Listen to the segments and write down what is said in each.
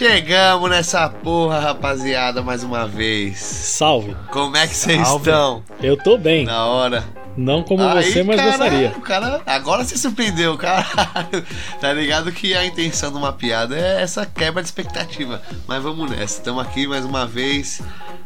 Chegamos nessa porra, rapaziada, mais uma vez. Salve. Como é que vocês estão? Eu tô bem. Da hora. Não como Aí, você, mas cara, gostaria. O cara, agora se surpreendeu, cara. tá ligado que a intenção de uma piada é essa quebra de expectativa. Mas vamos nessa. Estamos aqui mais uma vez,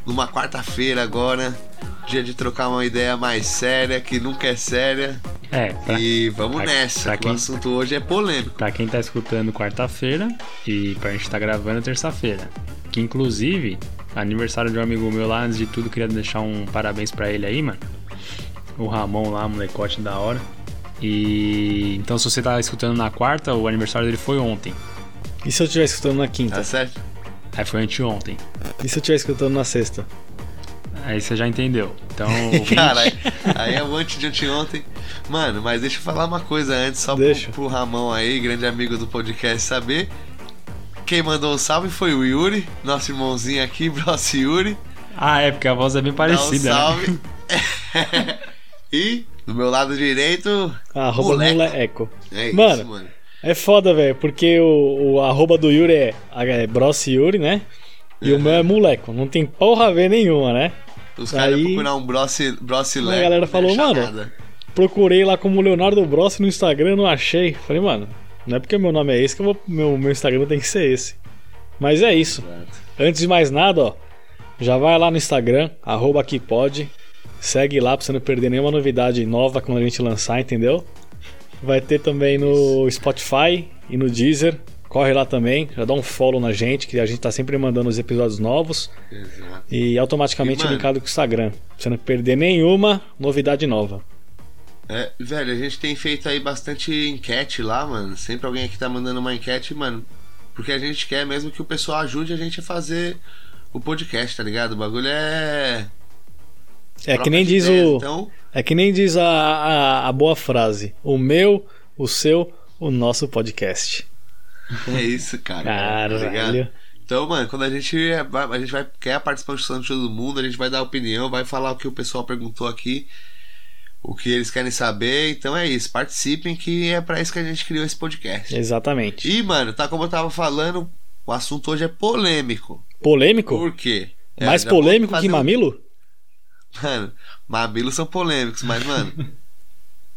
numa quarta-feira agora. Dia de trocar uma ideia mais séria, que nunca é séria. É, pra, E vamos pra- nessa. pra que quem- O assunto hoje é polêmico. pra quem tá escutando quarta-feira e pra gente tá gravando terça-feira. Que inclusive, aniversário de um amigo meu lá, antes de tudo, queria deixar um parabéns pra ele aí, mano. O Ramon lá, molecote da hora. E então se você tá escutando na quarta, o aniversário dele foi ontem. E se eu estiver escutando na quinta? Tá certo? Aí foi anteontem. E se eu estiver escutando na sexta? Aí você já entendeu. Então, Cara, aí, aí é o antes de anteontem. Mano, mas deixa eu falar uma coisa antes, só pro, Deixa. pro Ramon aí, grande amigo do podcast, saber. Quem mandou o salve foi o Yuri, nosso irmãozinho aqui, Bros Yuri. Ah, é, porque a voz é bem Dá um parecida, né? salve. e, do meu lado direito, Arroba Moleco. moleco. é isso, Mano. mano. É foda, velho, porque o, o arroba do Yuri é, é Bross Yuri, né? E o meu é moleco. Não tem porra a ver nenhuma, né? Os caras aí- iam procurar um Brossi, brossi A galera falou, não mano, nada. Procurei lá como Leonardo Bross no Instagram, não achei. Falei, mano, não é porque meu nome é esse que vou, meu, meu Instagram tem que ser esse. Mas é isso. Antes de mais nada, ó, já vai lá no Instagram, arroba aqui pode. Segue lá pra você não perder nenhuma novidade nova quando a gente lançar, entendeu? Vai ter também no Spotify e no Deezer. Corre lá também, já dá um follow na gente, que a gente tá sempre mandando os episódios novos. Exato. E automaticamente E, mano- linkado com o Instagram. Pra você não perder nenhuma novidade nova. É, velho, a gente tem feito aí bastante enquete lá, mano. Sempre alguém aqui tá mandando uma enquete, mano. Porque a gente quer mesmo que o pessoal ajude a gente a fazer o podcast, tá ligado? O bagulho é. É que nem diz o. Então, É que nem diz a, a, a boa frase: o meu, o seu, o nosso podcast. É isso, cara. tá? Caralho. Então, mano, quando a gente vai, a gente vai quer a participação de todo mundo, a gente vai dar opinião, vai falar o que o pessoal perguntou aqui, o que eles querem saber. Então é isso, participem que é pra isso que a gente criou esse podcast. Exatamente. E, mano, tá como eu tava falando, o assunto hoje é polêmico. Polêmico? Por quê? É, Mais polêmico que um- mamilo? Mano, mamilos são polêmicos, mas, mano,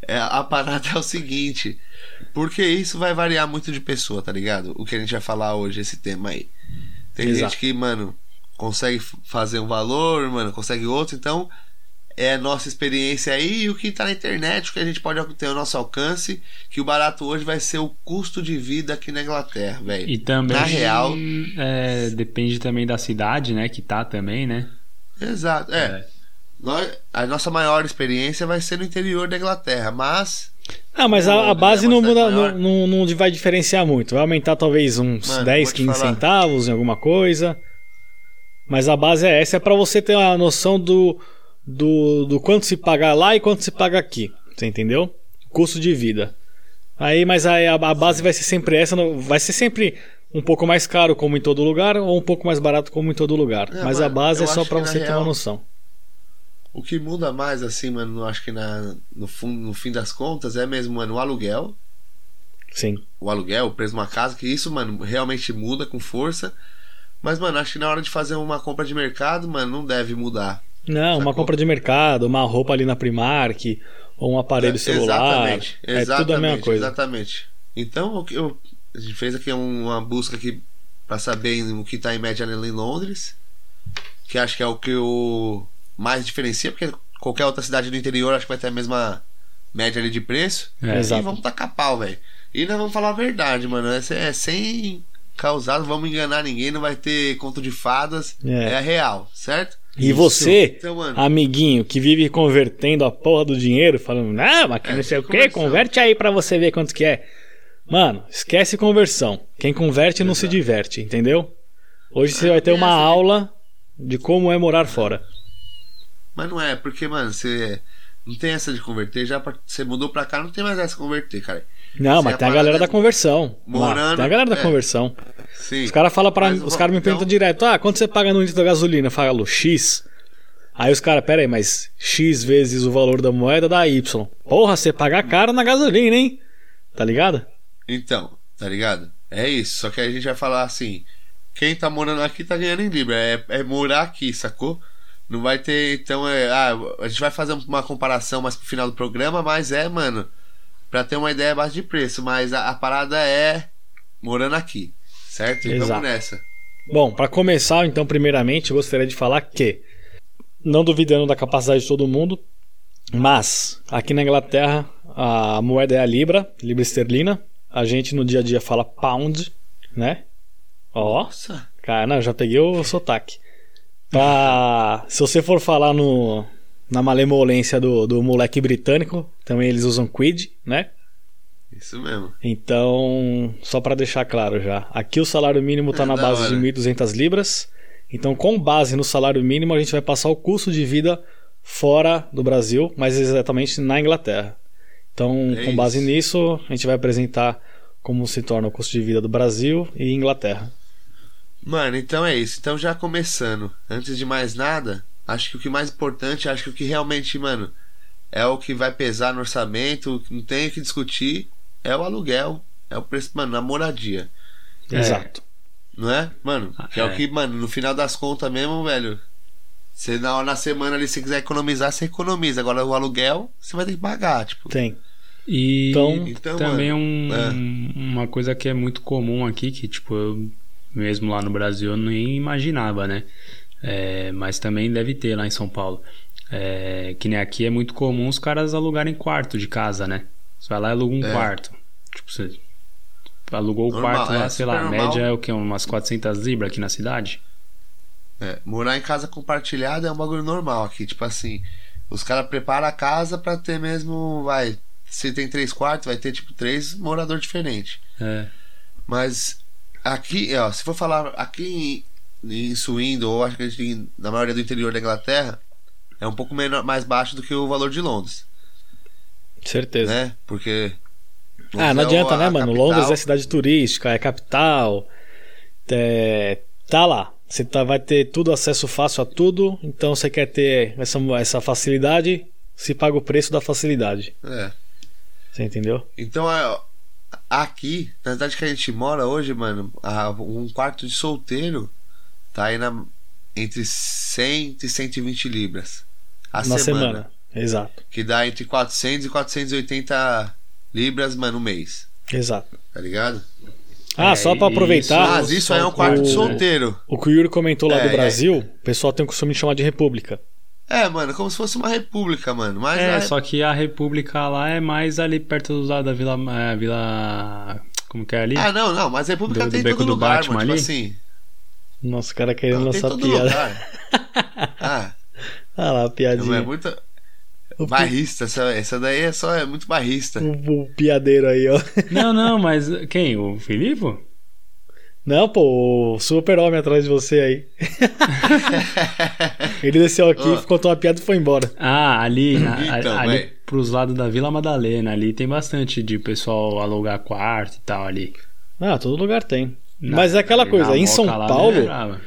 é, a parada é o seguinte. Porque isso vai variar muito de pessoa, tá ligado? O que a gente vai falar hoje, esse tema aí. Tem Exato. gente que, mano, consegue fazer um valor, mano, consegue outro, então é a nossa experiência aí e o que tá na internet, o que a gente pode ter ao nosso alcance, que o barato hoje vai ser o custo de vida aqui na Inglaterra, velho. E também Na real- é, depende também da cidade, né? Que tá também, né? Exato, é. Nós- a nossa maior experiência vai ser no interior da Inglaterra, mas Ah, mas a, a base é não, muda, cidade maior. não, não, não vai diferenciar muito. Vai aumentar talvez uns Mano, 10, vou te 15 falar. centavos em alguma coisa. Mas a base é essa, é pra você ter uma noção do, do, do quanto se paga lá e quanto se paga aqui. Você entendeu? Custo de vida. Aí, mas aí a, a base vai ser sempre essa, vai ser sempre um pouco mais caro como em todo lugar ou um pouco mais barato como em todo lugar. É, mas a base é só na você ter real, uma noção. O que muda mais, assim, mano, acho que na, no, fun- no fim das contas é mesmo, mano, o aluguel. Sim. O aluguel, o preço de uma casa, que isso, mano, realmente muda com força. Mas, mano, acho que na hora de fazer uma compra de mercado, mano, não deve mudar. Não, uma Sacou? compra de mercado, uma roupa ali na Primark, ou um aparelho É, celular. Exatamente, É exatamente, tudo a mesma coisa. Exatamente. Então, o que eu, a gente fez aqui um- uma busca aqui pra saber o que tá em média em Londres, que acho que é o que o mais diferencia, porque qualquer outra cidade do interior acho que vai ter a mesma média ali de preço. É. Exato. E vamos tacar pau, velho. E nós vamos falar a verdade, mano. É, é sem causado, vamos enganar ninguém, não vai ter conto de fadas. É. É, a real, certo? E você, Então, amiguinho, que vive convertendo a porra do dinheiro, falando, não, mas que É, não sei o que, converte aí pra você ver quanto que é. Mano, esquece conversão. Quem converte não se Exato. diverte, entendeu? Hoje você vai ter tem uma essa de- aula de como é morar fora. Mas não é, porque, mano, você não tem essa de converter, já pra- você mudou pra cá, não tem mais essa de converter, cara. Não, Se mas a tem a galera é da conversão. Lá, morando, tem a galera da é. conversão. Sim. Os caras falam para os caras me então- perguntam direto: "Ah, quanto você paga no litro da gasolina?" Eu falo X. Aí os caras, pera aí, mas X vezes o valor da moeda dá Y. Porra, você paga caro na gasolina, hein? Tá ligado? Então, tá ligado? É isso. Só que aí a gente vai falar assim: quem tá morando aqui tá ganhando em Libra. É, é morar aqui, sacou? Não vai ter. Então, é, ah, a gente vai fazer uma comparação mais pro final do programa, mas é, mano, pra ter uma ideia base de preço. Mas a, a parada é morando aqui, certo? Exato. vamos nessa. Bom, para começar, então, primeiramente, eu gostaria de falar que, não duvidando da capacidade de todo mundo, mas aqui na Inglaterra a moeda é a libra, libra esterlina. A gente no dia a dia fala pound, né? Ó, Nossa. cara, não, já peguei o sotaque. Pra, se você for falar no, na malemolência do, do moleque britânico, também eles usam quid, né? Isso mesmo. Então, só para deixar claro já, aqui o salário mínimo está É, na base hora. de 1.200 libras. Então, com base no salário mínimo, a gente vai passar o custo de vida fora do Brasil, mas exatamente na Inglaterra. Então, É com base isso. nisso, a gente vai apresentar como se torna o custo de vida do Brasil e Inglaterra. Mano, então é isso. Então já começando, antes de mais nada, acho que o que mais importante, acho que o que realmente, mano, é o que vai pesar no orçamento, não tem o que discutir, é o aluguel, é o preço, mano, na moradia. É. Exato. Não é? Mano, que é, É. o que, mano, no final das contas mesmo, velho. Você na, na semana ali, se quiser economizar, você economiza. Agora o aluguel, você vai ter que pagar, tipo. Tem. E Então- Então, também mano, um, é. uma coisa que é muito comum aqui, que tipo, eu mesmo lá no Brasil eu nem imaginava, né? É, mas também deve ter lá em São Paulo. É, que nem aqui é muito comum os caras alugarem quarto de casa, né? Você vai lá e aluga um É. quarto. Tipo, você alugou o Normal, quarto lá, é, sei lá, a média é o que? Umas 400 libras aqui na cidade? É, morar em casa compartilhada é um bagulho normal aqui. Tipo assim, os caras preparam a casa pra ter mesmo. Vai. Se tem três quartos, vai ter tipo três moradores diferentes. É. Mas aqui, ó, se for falar aqui em, em Swindon, ou acho que a gente tem na maioria do interior da Inglaterra, é um pouco menor, mais baixo do que o valor de Londres, Certeza. né? Porque. Ah, não Londres é adianta, né, mano? capital. Londres é cidade turística, é capital. É, tá lá. Você tá, vai ter tudo acesso fácil a tudo. Então você quer ter essa, essa facilidade, se paga o preço da facilidade. É. Você entendeu? Então, é, aqui, na cidade que a gente mora hoje, mano, um quarto de solteiro tá aí na, entre 100 e 120 libras. A Na semana, semana. Exato. Que dá entre 400 e 480 libras, mano, no mês. Exato. Tá ligado? Ah, É, só pra isso- aproveitar. Mas isso aí é um quarto de o- solteiro. O que o Yuri comentou lá É, do é. Brasil, o pessoal tem o costume de chamar de república. É, mano, como se fosse uma república, mano. Mas É, é, só que a República lá é mais ali perto do lado da Vila. é, Vila. Como que é ali? Ah, não, não, mas república Do- do tem em beco todo do lugar, Batman mano. Tipo ali? assim. Nossa, o cara querendo Não, lançar todo piada. lugar. Ah, Ah lá, a não, piadinha. é muito. Barrista, essa, essa daí é só é muito barrista. o- o piadeiro aí, ó. Não, não, mas quem? O Filipe? Não, pô, o super-homem atrás de você aí. Ele desceu aqui, Ó. contou uma piada e foi embora. Ah, ali, a- Então, ali pros lados da Vila Madalena, ali tem bastante de pessoal alugar quarto e tal ali. Ah, todo lugar tem. Na- mas é aquela coisa, na em São lá, Paulo, né,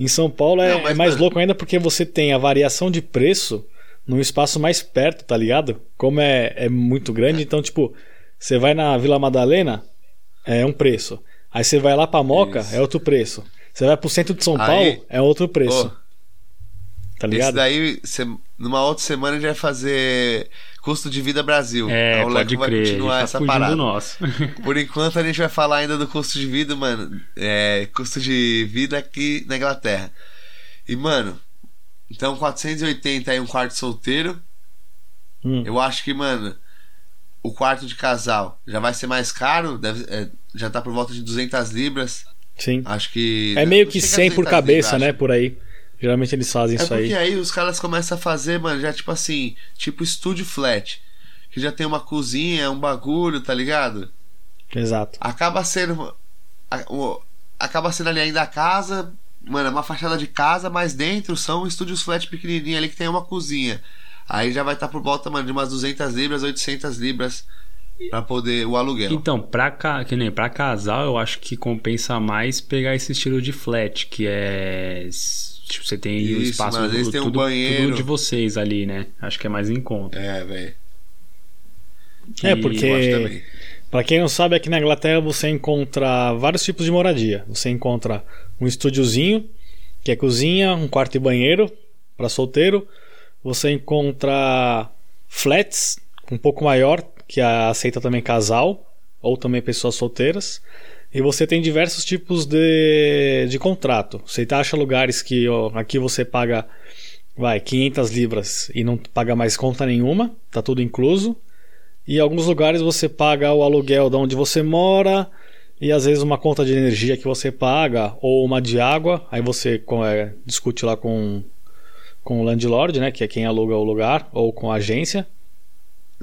em São Paulo é, Não, mas, é mais mano- louco ainda porque você tem a variação de preço num espaço mais perto, tá ligado? Como é, é muito grande, então, tipo, você vai na Vila Madalena, é um preço. Aí você vai lá pra Moca, Isso. é outro preço. Você vai pro centro de São Aí- Paulo, é outro preço. Ô, tá Esse ligado? daí, cê- numa outra semana, a gente vai fazer custo de vida Brasil. É, Aí o pode vai crer, a gente continuar tá essa parada. do nosso. Por enquanto, a gente vai falar ainda do custo de vida, mano. É, custo de vida aqui na Inglaterra. E, mano, então 480 aí um quarto solteiro. Hum. Eu acho que, mano, o quarto de casal já vai ser mais caro. Deve, é, já tá por volta de 200 libras. Sim. Acho que. É meio que chega a 100 por 200 cabeça, libras, né? Por aí. Geralmente eles fazem É isso porque aí. aí os caras começam a fazer, mano, já tipo assim, tipo estúdio flat. Que já tem uma cozinha, um bagulho, tá ligado? Exato. Acaba sendo. acaba sendo ali ainda a casa, mano, é uma fachada de casa, mas dentro são estúdios flat pequenininhos ali que tem uma cozinha. Aí já vai estar por volta, mano, de umas 200 libras, 800 libras pra poder o aluguel. Então, pra, ca... que nem pra casal, eu acho que compensa mais pegar esse estilo de flat, que é. Tipo, você tem o Isso, espaço mas vezes tem um tudo, banheiro. tudo de vocês ali, né? Acho que é mais em conta. É, velho. É, porque- Eu acho também. Para quem não sabe, aqui na Inglaterra você encontra vários tipos de moradia. Você encontra um estúdiozinho, que é cozinha, um quarto e banheiro para solteiro. Você encontra flats um pouco maior, que aceita também casal ou também pessoas solteiras. E você tem diversos tipos de, de contrato. Você acha lugares que ó, aqui você paga vai 500 libras e não paga mais conta nenhuma, tá tudo incluso. E alguns lugares você paga o aluguel de onde você mora e às vezes uma conta de energia que você paga ou uma de água. Aí você é, discute lá com, com o landlord, né, que é quem aluga o lugar, ou com a agência.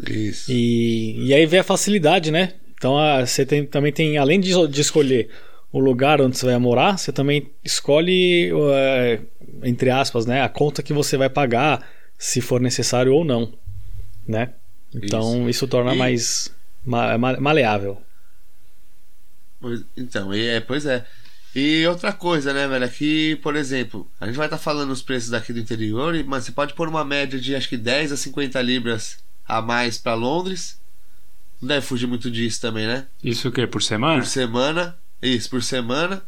Isso. E, e aí vem a facilidade, né? Então a, você tem, também tem, além de, de, escolher o lugar onde você vai morar, você também escolhe, é, entre aspas, né, a conta que você vai pagar, se for necessário ou não, né? Então isso, isso torna e... mais ma, ma, maleável. Então, é, pois é. E outra coisa, né, velho? Aqui, por exemplo, a gente vai estar tá falando os preços daqui do interior, mas você pode pôr uma média de acho que 10 a 50 libras a mais para Londres. Não deve fugir muito disso também, né? Isso o quê? Por semana? Por semana. Isso, por semana.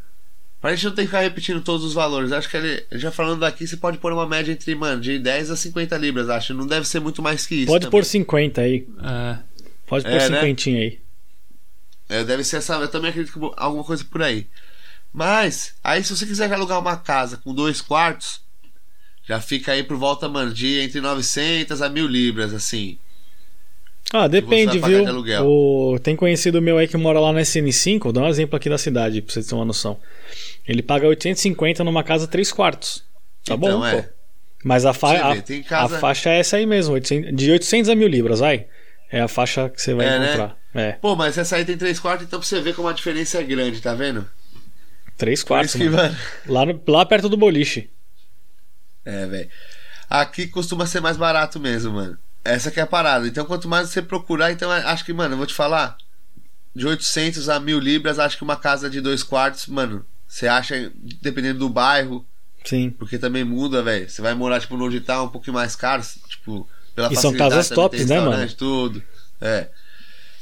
Pra gente não ter que ficar repetindo todos os valores. Acho que ele, já falando daqui, você pode pôr uma média entre, mano, de 10 a 50 libras, acho. Não deve ser muito mais que isso. Pode também. pôr 50 aí. É. Pode pôr é, 50 né? aí. É, deve ser essa. Eu também acredito que alguma coisa por aí. Mas, aí se você quiser alugar uma casa com dois quartos, já fica aí por volta, mano, de entre 900 a 1000 libras, assim. Ah, depende, viu? O... Tem conhecido meu aí que mora lá na SN5, vou dar um exemplo aqui da cidade, pra vocês terem uma noção. Ele paga 850 numa casa 3 quartos. Tá então, bom, é. pô. Mas a, fa... a, casa... a, faixa é essa aí mesmo, 800... de 800 a 1000 libras, vai. É a faixa que você vai é, né? encontrar. Né? É. Pô, mas essa aí tem 3 quartos, então pra você ver como a diferença é grande, tá vendo? 3 quartos, que, mano. Lá, no... lá perto do boliche. É, velho. Aqui costuma ser mais barato mesmo, mano. Essa que é a parada. Então, quanto mais você procurar, então acho que, mano, eu vou te falar. De 800 a 1000 libras, acho que uma casa de dois quartos, mano, você acha, dependendo do bairro. Sim. Porque também muda, velho. Você vai morar, tipo, no tá um pouquinho mais caro, tipo, pela e são casas tops, né, mano? tudo. É.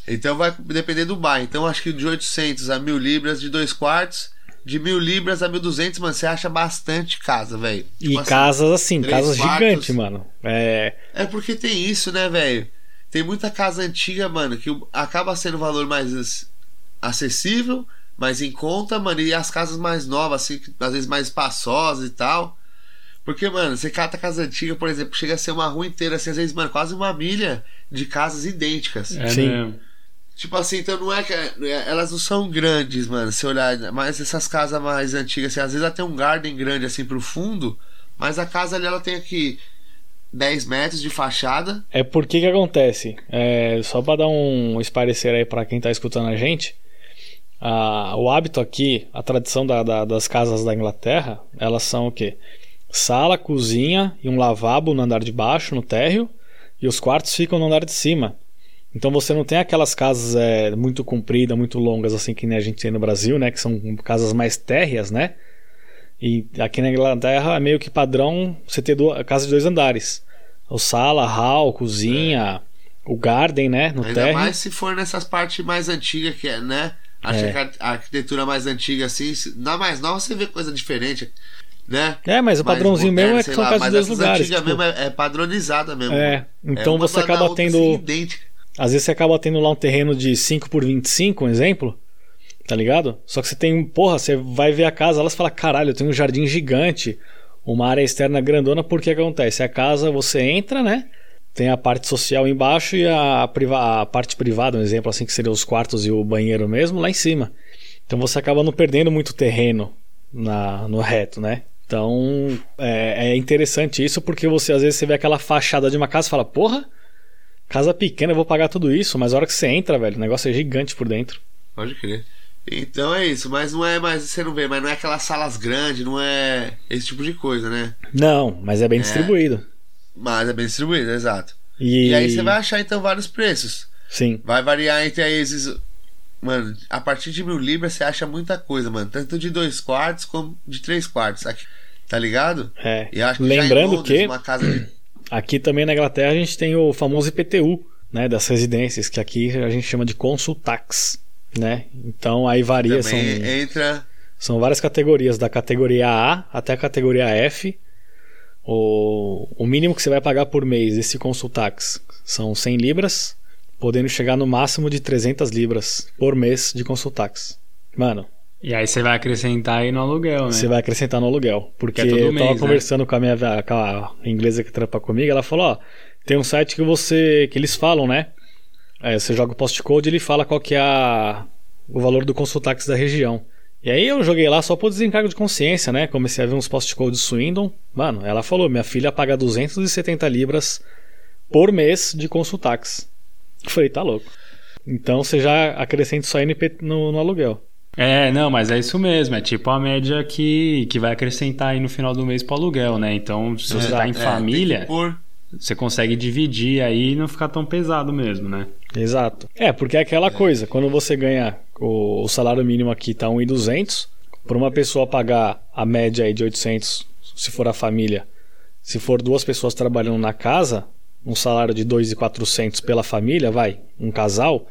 Então vai depender do bairro. Então acho que de 800 a 1000 libras de dois quartos de mil libras a mil duzentos, mano, você acha bastante casa, velho. Tipo e assim, casas assim, casas gigantes, mano. É... é porque tem isso, né, velho? Tem muita casa antiga, mano, que acaba sendo um valor mais acessível, mais em conta, mano, e as casas mais novas, assim, às vezes mais espaçosas e tal. Porque, mano, você cata casa antiga, por exemplo, chega a ser uma rua inteira, assim, às vezes, mano, quase uma milha de casas idênticas. É Sim. Mesmo. Tipo assim, então não é que. É, elas não são grandes, mano. Se olhar. Mas essas casas mais antigas, assim, às vezes ela tem um garden grande assim pro fundo. Mas a casa ali ela tem aqui 10 metros de fachada. É porque que acontece? É, só para dar um esparecer aí para quem tá escutando a gente. A, o hábito aqui, a tradição da, da, das casas da Inglaterra, elas são o quê? Sala, cozinha e um lavabo no andar de baixo, no térreo. E os quartos ficam no andar de cima. Então você não tem aquelas casas é, muito compridas, muito longas, assim que nem a gente tem no Brasil, né? Que são casas mais térreas, né? E aqui na Inglaterra é meio que padrão você ter duas, casa de dois andares. O sala, hall, cozinha, é. o garden, né? No Ainda térreo. mais se for nessas partes mais antigas que é, né? Acho é. que a arquitetura mais antiga, assim, na mais nova você vê coisa diferente né? É, mas o padrãozinho mesmo é que são casas de dois lugares. Tipo... mesmo é, é, padronizada mesmo. É, então é você acaba tendo. Assim. Às vezes você acaba tendo lá um terreno de 5 por 25, um exemplo. Tá ligado? Só que você tem, porra, você vai ver a casa, elas falam, caralho, eu tenho um jardim gigante, uma área externa grandona, porque acontece? A casa você entra, né? Tem a parte social embaixo e a, a parte privada, um exemplo assim, que seria os quartos e o banheiro mesmo, lá em cima. Então você acaba não perdendo muito terreno na, no reto, né? Então é, é interessante isso porque você às vezes você vê aquela fachada de uma casa e fala, porra, Casa pequena, eu vou pagar tudo isso, mas a hora que você entra, velho, o negócio é gigante por dentro. Pode crer. Então é isso, mas não é mais, você não vê, mas não é aquelas salas grandes, não é esse tipo de coisa, né? Não, mas é bem é, distribuído. Mas é bem distribuído, exato. E... e aí você vai achar então vários preços. Sim. Vai variar entre esses. Mano, a partir de mil libras você acha muita coisa, mano. Tanto de dois quartos como de três quartos. Aqui, tá ligado? É. E acho que Lembrando Londres, que. Uma casa de Aqui também na Inglaterra a gente tem o famoso IPTU, né, das residências, que aqui a gente chama de consultax, né? Então aí varia, são, entra. são várias categorias, da categoria A até a categoria F. O, o mínimo que você vai pagar por mês desse consultax são 100 libras, podendo chegar no máximo de 300 libras por mês de consultax. Mano, E aí você vai acrescentar aí no aluguel, né? você vai acrescentar no aluguel. Porque Que é eu tava mês, né? conversando com a minha com a inglesa que trampa comigo, ela falou, ó, tem um site que você que eles falam, né? É, você joga o postcode e ele fala qual que é a, o valor do consultax da região. E aí eu joguei lá só por desencargo de consciência, né? Comecei a ver uns postcodes Swindon. Mano, ela falou, minha filha paga 270 libras por mês de consultax. Eu falei, tá louco. Então você já acrescenta só NP no, no aluguel. É, não, mas é isso mesmo. É tipo a média que, que vai acrescentar aí no final do mês pro aluguel, né? Então, se você Exato. tá em É, família, você consegue dividir aí e não ficar tão pesado mesmo, né? Exato. É, porque é aquela coisa, quando você ganha o, o salário mínimo aqui tá 1.200, para uma pessoa pagar a média aí de 800, se for a família, se for duas pessoas trabalhando na casa, um salário de 2.400 pela família, vai, um casal,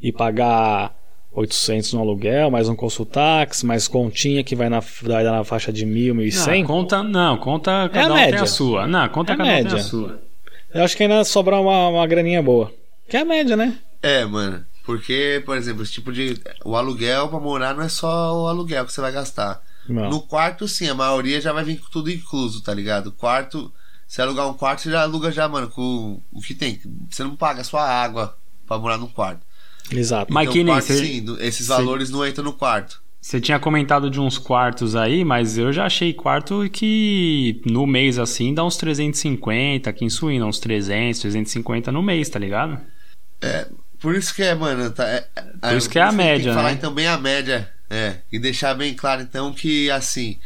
e pagar 800 no aluguel, mais um consultax, mais continha que vai na, vai dar na faixa de 1.000, Não, 1.100, conta, não, conta cada a um tem média. a sua. Não, conta É a cada um tem média. a sua. eu acho que ainda sobrar uma, uma graninha boa. Que é a média, né? É, mano. Porque, por exemplo, esse tipo de. O aluguel pra morar não é só o aluguel que você vai gastar. Não. No quarto, sim, a maioria já vai vir com tudo incluso, tá ligado? Quarto, se alugar um quarto, você já aluga já, mano, com o que tem. Você não paga a sua água pra morar no quarto. Exato. Mas então, que nem quarto, cê- sim, esses cê- valores não entram no quarto. Você tinha comentado de uns quartos aí, mas eu já achei quarto que no mês assim dá uns 350, aqui em Suína, uns 300, 350 no mês, tá ligado? Por isso que é, mano. Tá, é, Por isso que é a tem média, que falar né? também a média. É. E deixar bem claro, então, que assim.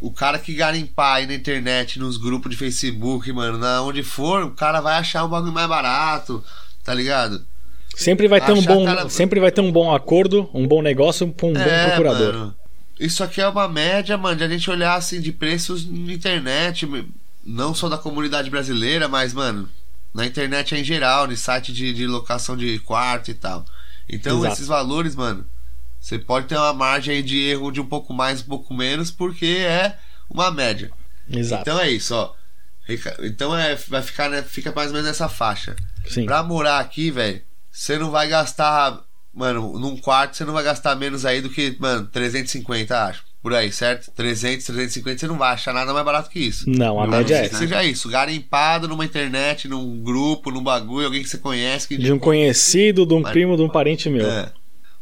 O cara que garimpar aí na internet, nos grupos de Facebook, mano, na onde for, o cara vai achar um bagulho mais barato, tá ligado? Sempre vai ter um bom, cara- sempre vai ter um bom acordo, um bom negócio com um bom procurador. É, Mano, isso aqui é uma média, mano, de a gente olhar assim de preços na internet, não só da comunidade brasileira, mas, mano, na internet em geral, no site de, de locação de quarto e tal. Então, Exato. esses valores, mano, você pode ter uma margem de erro de um pouco mais, um pouco menos, porque é uma média. Exato. Então é isso, ó. Então é, vai ficar, né, fica mais ou menos nessa faixa. Sim. Pra morar aqui, velho, você não vai gastar. Mano, num quarto você não vai gastar menos aí do que, mano, 350, acho. Por aí, certo? 300, 350, você não vai achar nada mais barato que isso. Não, a Não, média é não ser que essa. seja isso, garimpado numa internet, num grupo, num bagulho, alguém que você conhece. Que, De um conhecido, de um Mas- primo, de um parente meu. É.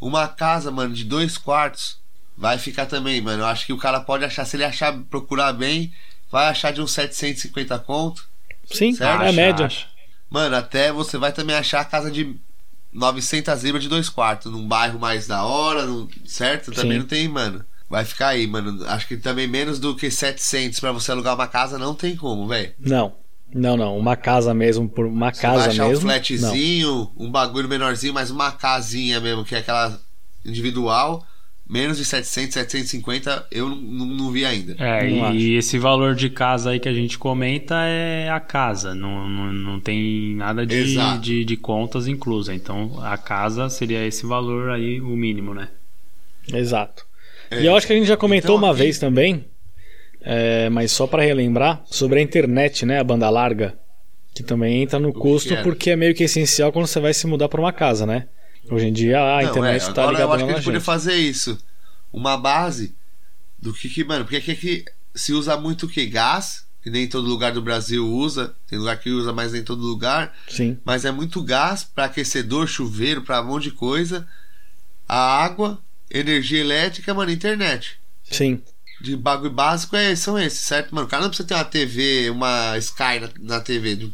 Uma casa, mano, de dois quartos vai ficar também, mano. Eu acho que o cara pode achar, se ele achar, procurar bem, vai achar de uns 750 conto. Sim, Certo? é a média. Mano, até você vai também achar a casa de 900 libras de dois quartos, num bairro mais da hora, num- certo? Também Sim. não tem, mano. Vai ficar aí, mano. Acho que também menos do que 700 pra você alugar uma casa não tem como, velho. Não. Não, não. Uma casa mesmo, por uma Você vai casa achar mesmo. um não. flatzinho, um bagulho menorzinho, mas uma casinha mesmo, que é aquela individual, menos de 700, 750, eu não, não, não vi ainda. É, Não acho. e esse valor de casa aí que a gente comenta é a casa, não, não, não tem nada de, de, de contas inclusa. Então a casa seria esse valor aí, o mínimo, né? Exato. É. E eu acho que a gente já comentou Então, uma aqui- vez também, é, mas só pra relembrar, sobre a internet, né? A banda larga. Que também entra no custo porque é meio que essencial quando você vai se mudar pra uma casa, né? Hoje em dia a Não, internet é, tá agora ligada eu acho que a gente podia fazer isso. Uma base do que que, mano, porque aqui, aqui se usa muito o que? Gás, que nem todo lugar do Brasil usa, tem lugar que usa, mas nem todo lugar. Sim, Mas é muito gás para aquecedor, chuveiro, para um monte de coisa. A água, energia elétrica, mano, internet. sim. De bagulho básico é, são esses, certo, mano? O cara não precisa ter uma TV, uma Sky na, na TV.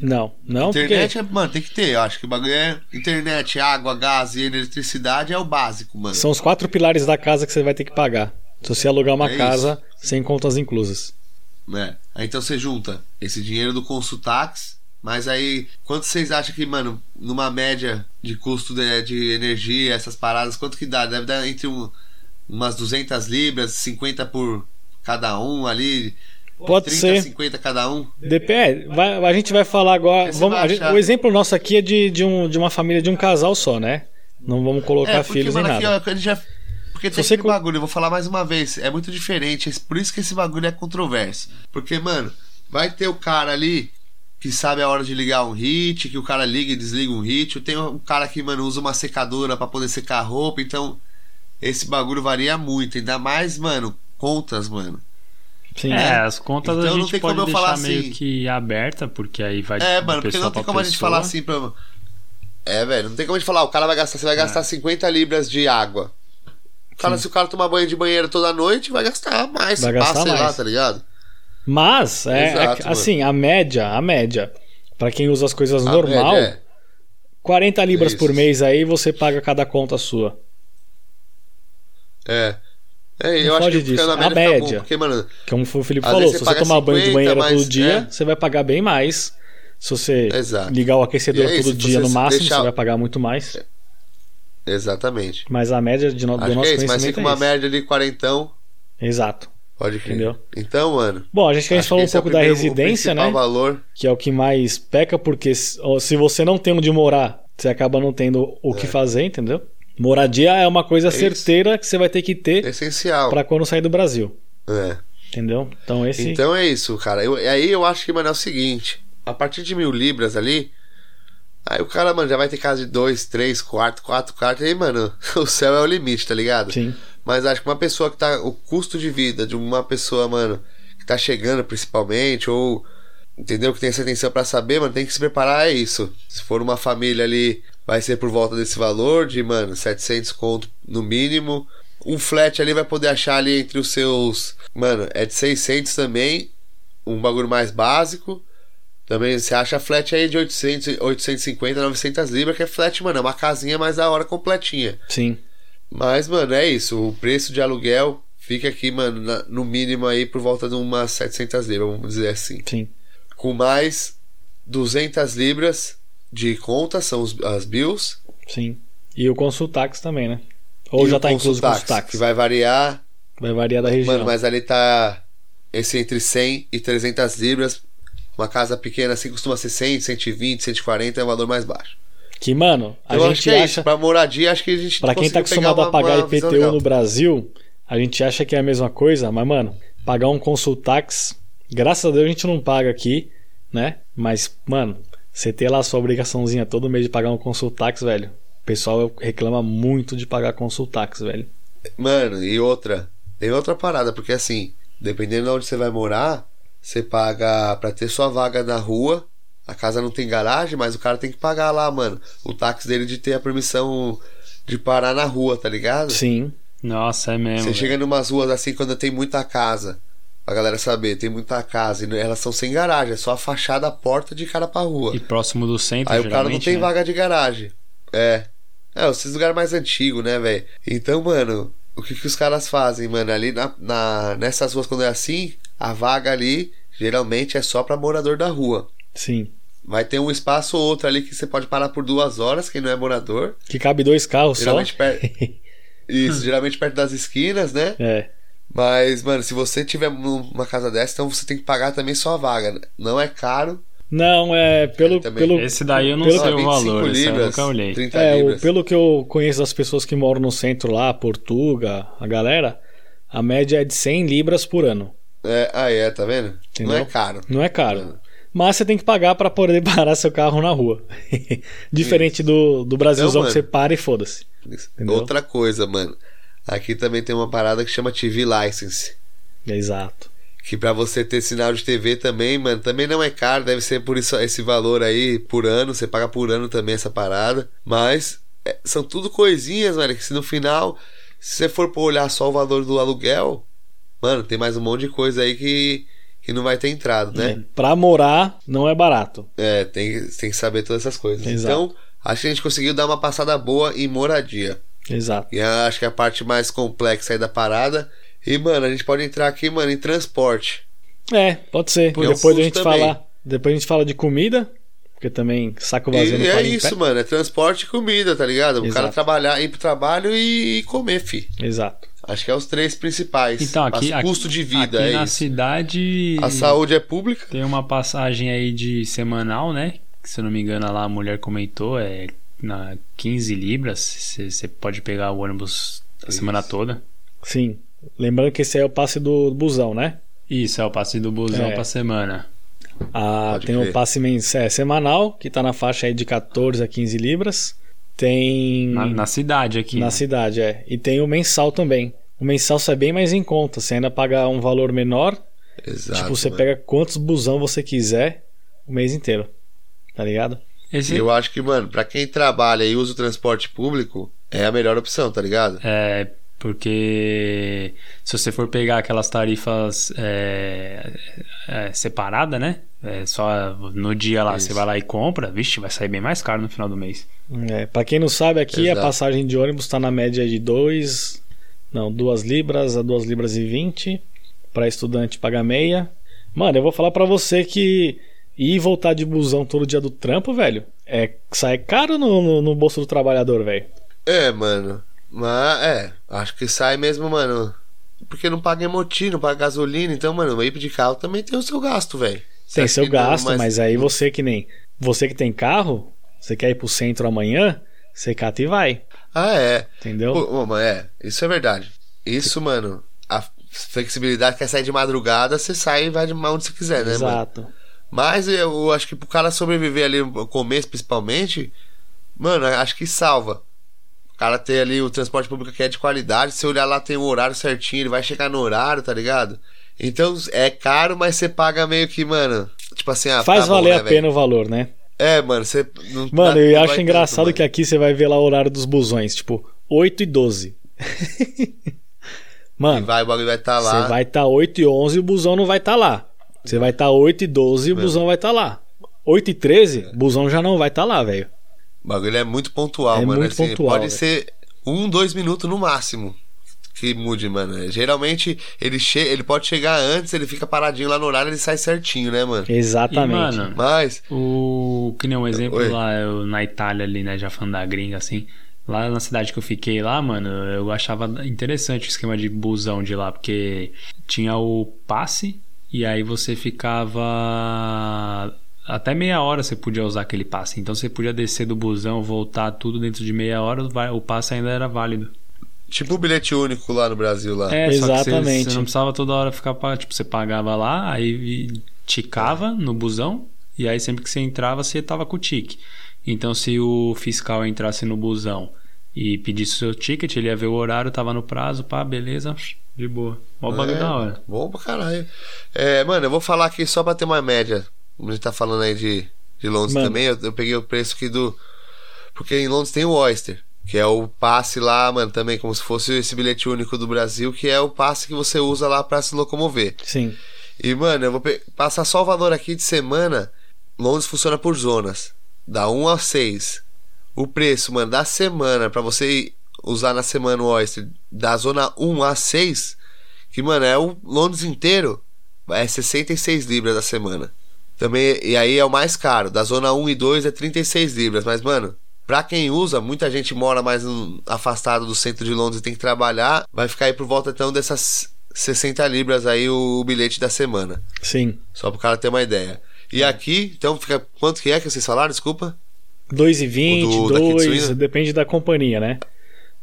Não, não, internet porque é, mano, tem que ter. Eu acho que o bagulho é internet, água, gás e eletricidade é o básico, mano. são os quatro pilares da casa que você vai ter que pagar. Se você alugar uma É casa sem contas inclusas. É. Aí então você junta esse dinheiro do consultax, mas aí quanto vocês acham que, mano, numa média de custo de, de energia, essas paradas, quanto que dá? Deve dar entre um, umas 200 libras, 50 por cada um ali. Pode 30, ser. 50 cada um? Depende. Vai- a gente vai falar agora. Vamos- gente- o exemplo nosso aqui é de, de, um, de uma família de um casal só, né? Não vamos colocar É, porque, filhos nem mano, aqui, nada. ó, já... Porque tem você aquele co- bagulho, eu vou falar mais uma vez, é muito diferente, por isso que esse bagulho é controverso. Porque, mano, vai ter o cara ali que sabe a hora de ligar um hit, que o cara liga e desliga um hit, tem um cara que, mano, usa uma secadora pra poder secar a roupa, então esse bagulho varia muito, ainda mais, mano, contas, mano. Sim. É, as contas Então a não gente tem pode como eu deixar falar meio assim. que aberta, porque aí vai É, de mano, porque pessoa não tem como a gente pessoa. falar assim pra. É, velho, não tem como a gente falar, o cara vai gastar, você vai gastar 50 libras de água. Cara, Sim. se o cara tomar banho de banheiro toda noite, vai gastar mais. Vai Vai gastar sei lá, mais. tá ligado? Mas, é, Exato, é- assim, a média, a média, pra quem usa as coisas A normal, média 40 libras Isso. por mês aí você paga cada conta sua. É. É, é eu Não acho que disso. na A média, fica bom, porque, mano, Como o Felipe falou, se você tomar banho de 50, banheiro mas, todo dia, é. você vai pagar bem mais. Se você Exato. ligar o aquecedor é isso, todo dia no máximo, deixar- você vai pagar muito mais. exatamente. Mas a média de no, do nosso é isso, mas fica é uma isso. média de quarentão, Exato. pode crer. Entendeu? Então, mano. Bom, a gente, a gente falou um é pouco da primeiro- o residência, né? valor. Que é o que mais peca, porque se você não tem onde morar, você acaba não tendo o que fazer, entendeu? Moradia é uma coisa É isso. certeira que você vai ter que ter Essencial. pra quando sair do Brasil. É. Entendeu? Então esse. Então é isso, cara. Eu, aí eu acho que, mano, é o seguinte: a partir de mil libras ali, aí o cara, mano, já vai ter casa de dois, três, quatro, quatro quartos. Aí, mano, o céu é o limite, tá ligado? Sim. Mas acho que uma pessoa que tá. O custo de vida de uma pessoa, mano, que tá chegando principalmente, ou. Entendeu? Que tem essa atenção pra saber, mano, tem que se preparar a isso. Se for uma família ali, vai ser por volta desse valor de, mano, 700 conto no mínimo. Um flat ali vai poder achar ali entre os seus. Mano, é de 600 também. Um bagulho mais básico. Também você acha flat aí de 800, 850, 900 libras, que é flat, mano. É uma casinha mais da hora completinha. Sim. Mas, mano, é isso. O preço de aluguel fica aqui, mano, na- no mínimo aí por volta de umas 700 libras, vamos dizer assim. Sim. Com mais 200 libras de conta, são os- as bills. Sim. E o consultax também, né? Ou e já o tá incluso o consultax. Que vai variar. Vai variar da região. Mano, mas ali tá esse entre 100 e 300 libras. Uma casa pequena assim costuma ser 100, 120, 140 é o valor mais baixo. Que, mano, a Eu acho gente que é acha. isso. Pra moradia, acho que a gente Pra quem tá acostumado a uma- pagar uma visão IPTU no Brasil, a gente acha que é a mesma coisa, mas, mano, pagar um consultax, graças a Deus a gente não paga aqui, né? Mas, mano, você ter lá a sua obrigaçãozinha todo mês de pagar um consultax, velho. O pessoal reclama muito de pagar consultax, velho. Mano, e outra. Tem outra parada, porque assim, dependendo de onde você vai morar, você paga pra ter sua vaga na rua. A casa não tem garagem, mas o cara tem que pagar lá, mano. O táxi dele de ter a permissão de parar na rua, tá ligado? Sim, Nossa, é mesmo. Você chega numas ruas assim quando tem muita casa. Pra galera saber, tem muita casa e elas são sem garagem, é só a fachada, a porta de cara pra rua. E próximo do centro, Aí o cara não tem né? vaga de garagem. É. É, esses lugares mais antigos, né, velho? Então, mano, o que, que os caras fazem, mano? Ali na, na- nessas ruas, quando é assim, a vaga ali geralmente é só pra morador da rua. sim. Vai ter um espaço ou outro ali que você pode parar por duas horas, quem não é morador. Que cabe dois carros só. Geralmente perto. Isso, geralmente perto das esquinas, né? É, Mas, mano, se você tiver numa casa dessa, então você tem que pagar também sua vaga. Não é caro. Não, é pelo. É, também. pelo Esse daí eu não Pelo- sei o 25 valor, esse eu libras, nunca olhei. 30 é, o- libras. pelo que eu conheço das pessoas que moram no centro lá, Portuga, a galera, a média é de 100 libras por ano. É, ah, é, tá vendo? Entendeu? Não é caro. Não é caro. Mas você tem que pagar pra poder parar seu carro na rua. Diferente do, do Brasilzão Então, que você mano. para e foda-se. Outra coisa, mano. Aqui também tem uma parada que chama TV License. Exato. Que pra você ter sinal de TV também, mano, também não é caro. Deve ser por isso esse valor aí por ano. Você paga por ano também essa parada. Mas é, são tudo coisinhas, mano. Que se no final, se você for pra olhar só o valor do aluguel, mano, tem mais um monte de coisa aí que, que não vai ter entrado, né? É, pra morar não é barato. É, tem, tem que saber todas essas coisas. Exato. Então, acho que a gente conseguiu dar uma passada boa em moradia. Exato. E eu acho que é a parte mais complexa aí da parada. E, mano, a gente pode entrar aqui, mano, em transporte. É, pode ser. Porque depois o a gente também. fala. Depois a gente fala de comida. Porque também saco vazio não E é isso, pé. mano. É transporte e comida, tá ligado? O Exato. cara trabalhar, ir pro trabalho e comer, fi. Exato. Acho que é os três principais. Então, aqui, Mas custo de vida, aqui é na isso. cidade A saúde é pública. tem uma passagem aí de semanal, né? Que, se eu não me engano, lá a mulher comentou, é na 15 libras. Você pode pegar o ônibus a Isso. semana toda. Sim. Lembrando que esse aí é o passe do busão, né? Isso, é o passe do busão É. pra semana. Ah, Pode tem o passe mens- é, semanal, que tá na faixa aí de 14 a 15 libras. Tem. Na, na cidade aqui. na né? cidade, é. E tem o mensal também. O mensal sai bem mais em conta. Você ainda paga um valor menor. Exato. tipo, você mano. pega quantos busão você quiser o mês inteiro. Tá ligado? Esse, Eu acho que, mano, pra quem trabalha e usa o transporte público, é a melhor opção, tá ligado? É, porque se você for pegar aquelas tarifas é, é, separadas, né? É, só no dia lá Isso. você vai lá e compra, vixe, vai sair bem mais caro no final do mês. É, pra quem não sabe, aqui Exato. a passagem de ônibus tá na média de 2. Não, 2 libras a 2 libras e 20. Pra estudante paga meia. Mano, eu vou falar pra você que e voltar de busão todo dia do trampo, velho, é sai caro no, no, no bolso do trabalhador, velho. É, mano. Mas, é, acho que sai mesmo, mano. Porque não paga emoti, não paga gasolina. Então, mano, o ir de carro também tem o seu gasto, velho. Tem seu que não, gasto, mas... aí você que nem. Você que tem carro, você quer ir pro centro amanhã, você cata e vai. Ah, é. Entendeu? Pô, ô, mas é, isso é verdade. Isso, mano, a flexibilidade quer sair de madrugada, você sai e vai de onde você quiser, né, mano? Exato. Mas eu acho que pro cara sobreviver ali no começo, principalmente, mano, acho que salva. O cara ter ali o transporte público que é de qualidade, se olhar lá tem o horário certinho, ele vai chegar no horário, tá ligado? Então é caro, mas você paga meio que, mano. Tipo assim, ah, Faz tá bom, valer né, a velho? pena o valor, né? É, mano, você. Não, Mano, eu acho tanto, engraçado mano. que aqui você vai ver lá o horário dos busões, tipo, 8 e 12. E Mano, vai, o bagulho vai estar lá. você vai estar 8 e 11 e o busão não vai estar lá. Você vai estar 8 e 12 e o Mesmo. busão vai estar lá. 8 e 13, o busão já não vai estar lá, velho. O bagulho é muito pontual, É mano. muito assim, pontual, pode velho. ser um, dois minutos no máximo que mude, mano. Geralmente ele, che ele pode chegar antes, ele fica paradinho lá no horário, ele sai certinho, né, mano? Exatamente. E, mano, Mas, O que nem um exemplo Oi. lá eu, na Itália ali, né, já falando da gringa assim. Lá na cidade que eu fiquei lá, mano, eu achava interessante o esquema de busão de lá, porque tinha o passe e aí você ficava até meia hora você podia usar aquele passe. Então você podia descer do busão, voltar tudo dentro de meia hora, o passe ainda era válido. tipo o bilhete único lá no Brasil lá. É, que você- Exatamente. Você, não precisava toda hora ficar, pa- tipo, você pagava lá, aí ticava no busão, e aí sempre que você entrava, você tava com o tique. Então, se o fiscal entrasse no busão e pedisse o seu ticket, ele ia ver o horário, tava no prazo, pá, beleza, de boa. Mó bagulho É, da hora. Bom pra caralho. É, mano, eu vou falar aqui só pra ter uma média. A gente tá falando aí de, de Londres Mano. também, eu, eu peguei o preço aqui do. Porque em Londres tem o Oyster, que é o passe lá, mano, também como se fosse esse bilhete único do Brasil, que é o passe que você usa lá pra se locomover. Sim. E, mano, eu vou passar só o valor aqui de semana. Londres funciona por zonas. Da 1 a 6. O preço, mano, da semana, pra você usar na semana o Oyster, da zona 1 a 6, que, mano, é o Londres inteiro, é 66 libras da semana. Também, e aí é o mais caro. Da zona 1 e 2 é 36 libras. Mas, mano, pra quem usa, muita gente mora mais no- afastado do centro de Londres e tem que trabalhar, vai ficar aí por volta então dessas 60 libras aí o bilhete da semana. Sim. Só pro cara ter uma ideia. E aqui, então fica. Quanto que é que vocês falaram? Desculpa. 2,20, O do- da 2, Kitsuina? depende da companhia, né?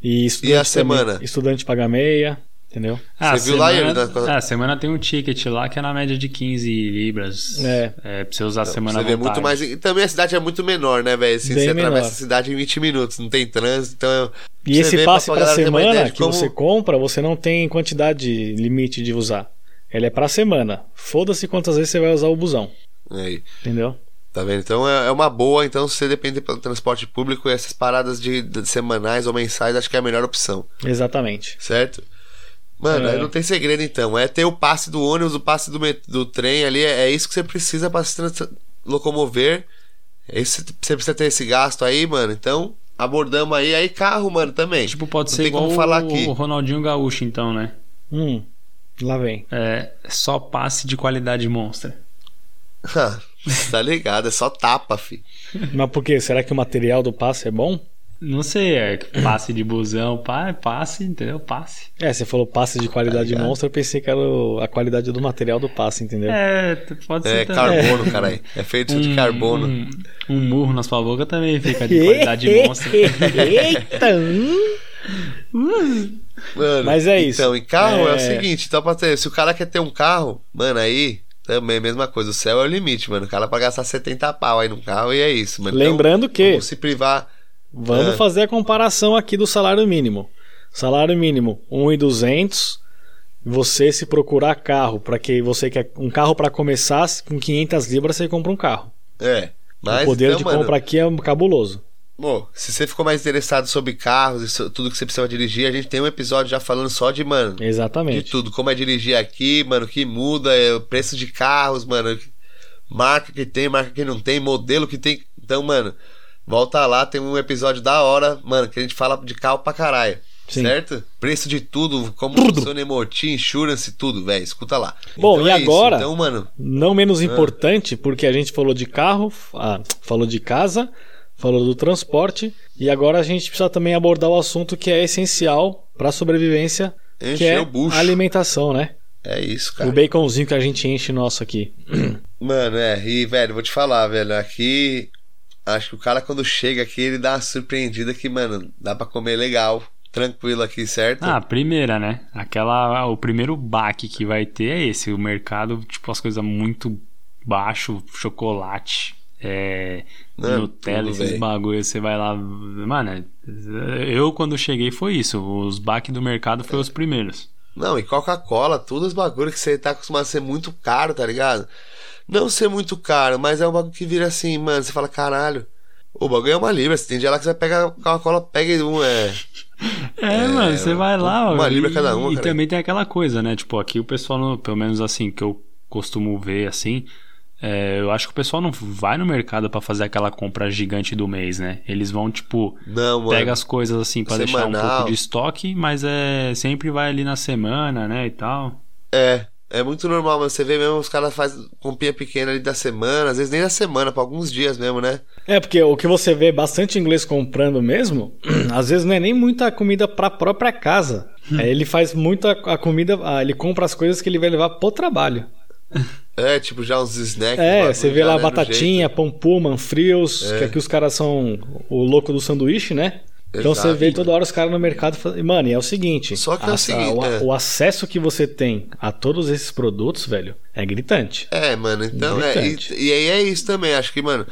E, estudante a semana? também- estudante paga meia, entendeu? Ah, Você viu lá, semana, Yuri, na- Ah, a semana tem um ticket lá que é na média de 15 libras. É. pra você usar a semana Você vê muito mais. E também a cidade é muito menor, né, velho? Assim, você menor. atravessa a cidade em 20 minutos, não tem trânsito, então. E você esse vê passe pra pra semana que como- você compra, você não tem quantidade limite de usar. Ele é pra semana. Foda-se quantas vezes você vai usar o busão. Aí, Entendeu? Tá vendo? Então é, é uma boa, então se você depende pelo transporte público, essas paradas de, de semanais ou mensais, acho que é a melhor opção, Exatamente. certo? Mano, É. aí não tem segredo então. É ter o passe do ônibus, o passe do, do trem ali, é, é isso que você precisa pra se locomover. É isso você precisa ter esse gasto aí, mano. Então, abordamos aí. Aí carro, mano, também. Tipo, pode Não ser tem igual como falar o, aqui. o Ronaldinho Gaúcho, então, né? Hum, lá vem. É só passe de qualidade monstra. tá ligado, é só tapa, fi. Mas por quê? Será que o material do passe é bom? Não sei, é passe de busão, pá, é passe, entendeu? Passe. É, você falou passe de qualidade Tá monstro, eu pensei que era o- a qualidade do material do passe, entendeu? É, pode ser É também. carbono, caralho. É feito de carbono. Um, um murro na sua boca também fica de qualidade monstro. Eita! Mano, Mas é isso. Então, em carro é... o É. seguinte, então se o cara quer ter um carro, mano, aí também é mesma coisa. O céu é o limite, mano. O cara vai gastar 70 pau aí no carro e é isso, mano. Então, Lembrando que vamos se privar. vamos É. fazer a comparação aqui do salário mínimo. Salário mínimo 1.200. Você se procurar carro para que você quer um carro para começar com 500 libras você compra um carro. É. Mas, o poder então, de mano, compra aqui é cabuloso. Pô, se você ficou mais interessado sobre carros e tudo que você precisa dirigir, a gente tem um episódio já falando só de, mano, de Exatamente. tudo. Como é dirigir aqui, mano, o que muda, é o preço de carros, mano, marca que tem, marca que não tem, modelo que tem. Então, mano, volta lá, tem um episódio da hora, mano, que a gente fala de carro pra caralho. Sim. Certo? Preço de tudo, como funciona emoti, insurance, tudo, velho. Escuta lá. Bom, Então e é agora- Então, mano, Não menos importante, porque a gente falou de carro, ah, falou de casa, falou do transporte, e agora a gente precisa também abordar o assunto que é essencial para a sobrevivência, que encher é o bucho. a alimentação, né? É isso, cara. O baconzinho que a gente enche nosso aqui. Mano, é, e velho, vou te falar, velho, aqui acho que o cara quando chega aqui, ele dá uma surpreendida que, mano, dá pra comer legal, tranquilo aqui, certo? Ah, a primeira, né? Aquela, o primeiro baque que vai ter é esse, o mercado, tipo as coisas muito baixo, chocolate, é, Não, Nutella, tudo esses bagulhos, você vai lá, mano, eu quando cheguei foi isso, os baques do mercado foram os primeiros. Não, e Coca-Cola, todos os bagulhos que você tá acostumado a ser muito caro, tá ligado? Não ser muito caro, mas é um bagulho que vira assim, mano, você fala, caralho, o bagulho é uma libra, você tem dia lá que você vai pegar Coca-Cola, pega um, é... É, mano, você vai lá. uma libra e, cada uma, E cara. também tem aquela coisa, né? Tipo, aqui o pessoal, pelo menos assim, que eu costumo ver assim. É, eu acho que o pessoal não vai no mercado pra fazer aquela compra gigante do mês, né? Eles vão, tipo, Não, mano. pega as coisas assim pra deixar um pouco de estoque, mas é sempre vai ali na semana, né? E tal. É, é muito normal, mas você vê mesmo os caras fazem comprinha pequena ali da semana, às vezes nem da semana, pra alguns dias mesmo, né? É, porque o que você vê bastante inglês comprando mesmo, às vezes não é nem muita comida pra própria casa. É, ele faz muita a comida, ah, ele compra as coisas que ele vai levar pro trabalho. É, tipo, já uns snacks. É, você vê já, lá né, batatinha, pão pullman, frios, É. que aqui os caras são o louco do sanduíche, né? Então Exato. você vê toda hora os caras no mercado fazendo. Mano, e é o seguinte: Só que é o a- seguinte, o, é. o acesso que você tem a todos esses produtos, velho, é gritante. É, mano, então é. E, e aí é isso também, acho que, mano.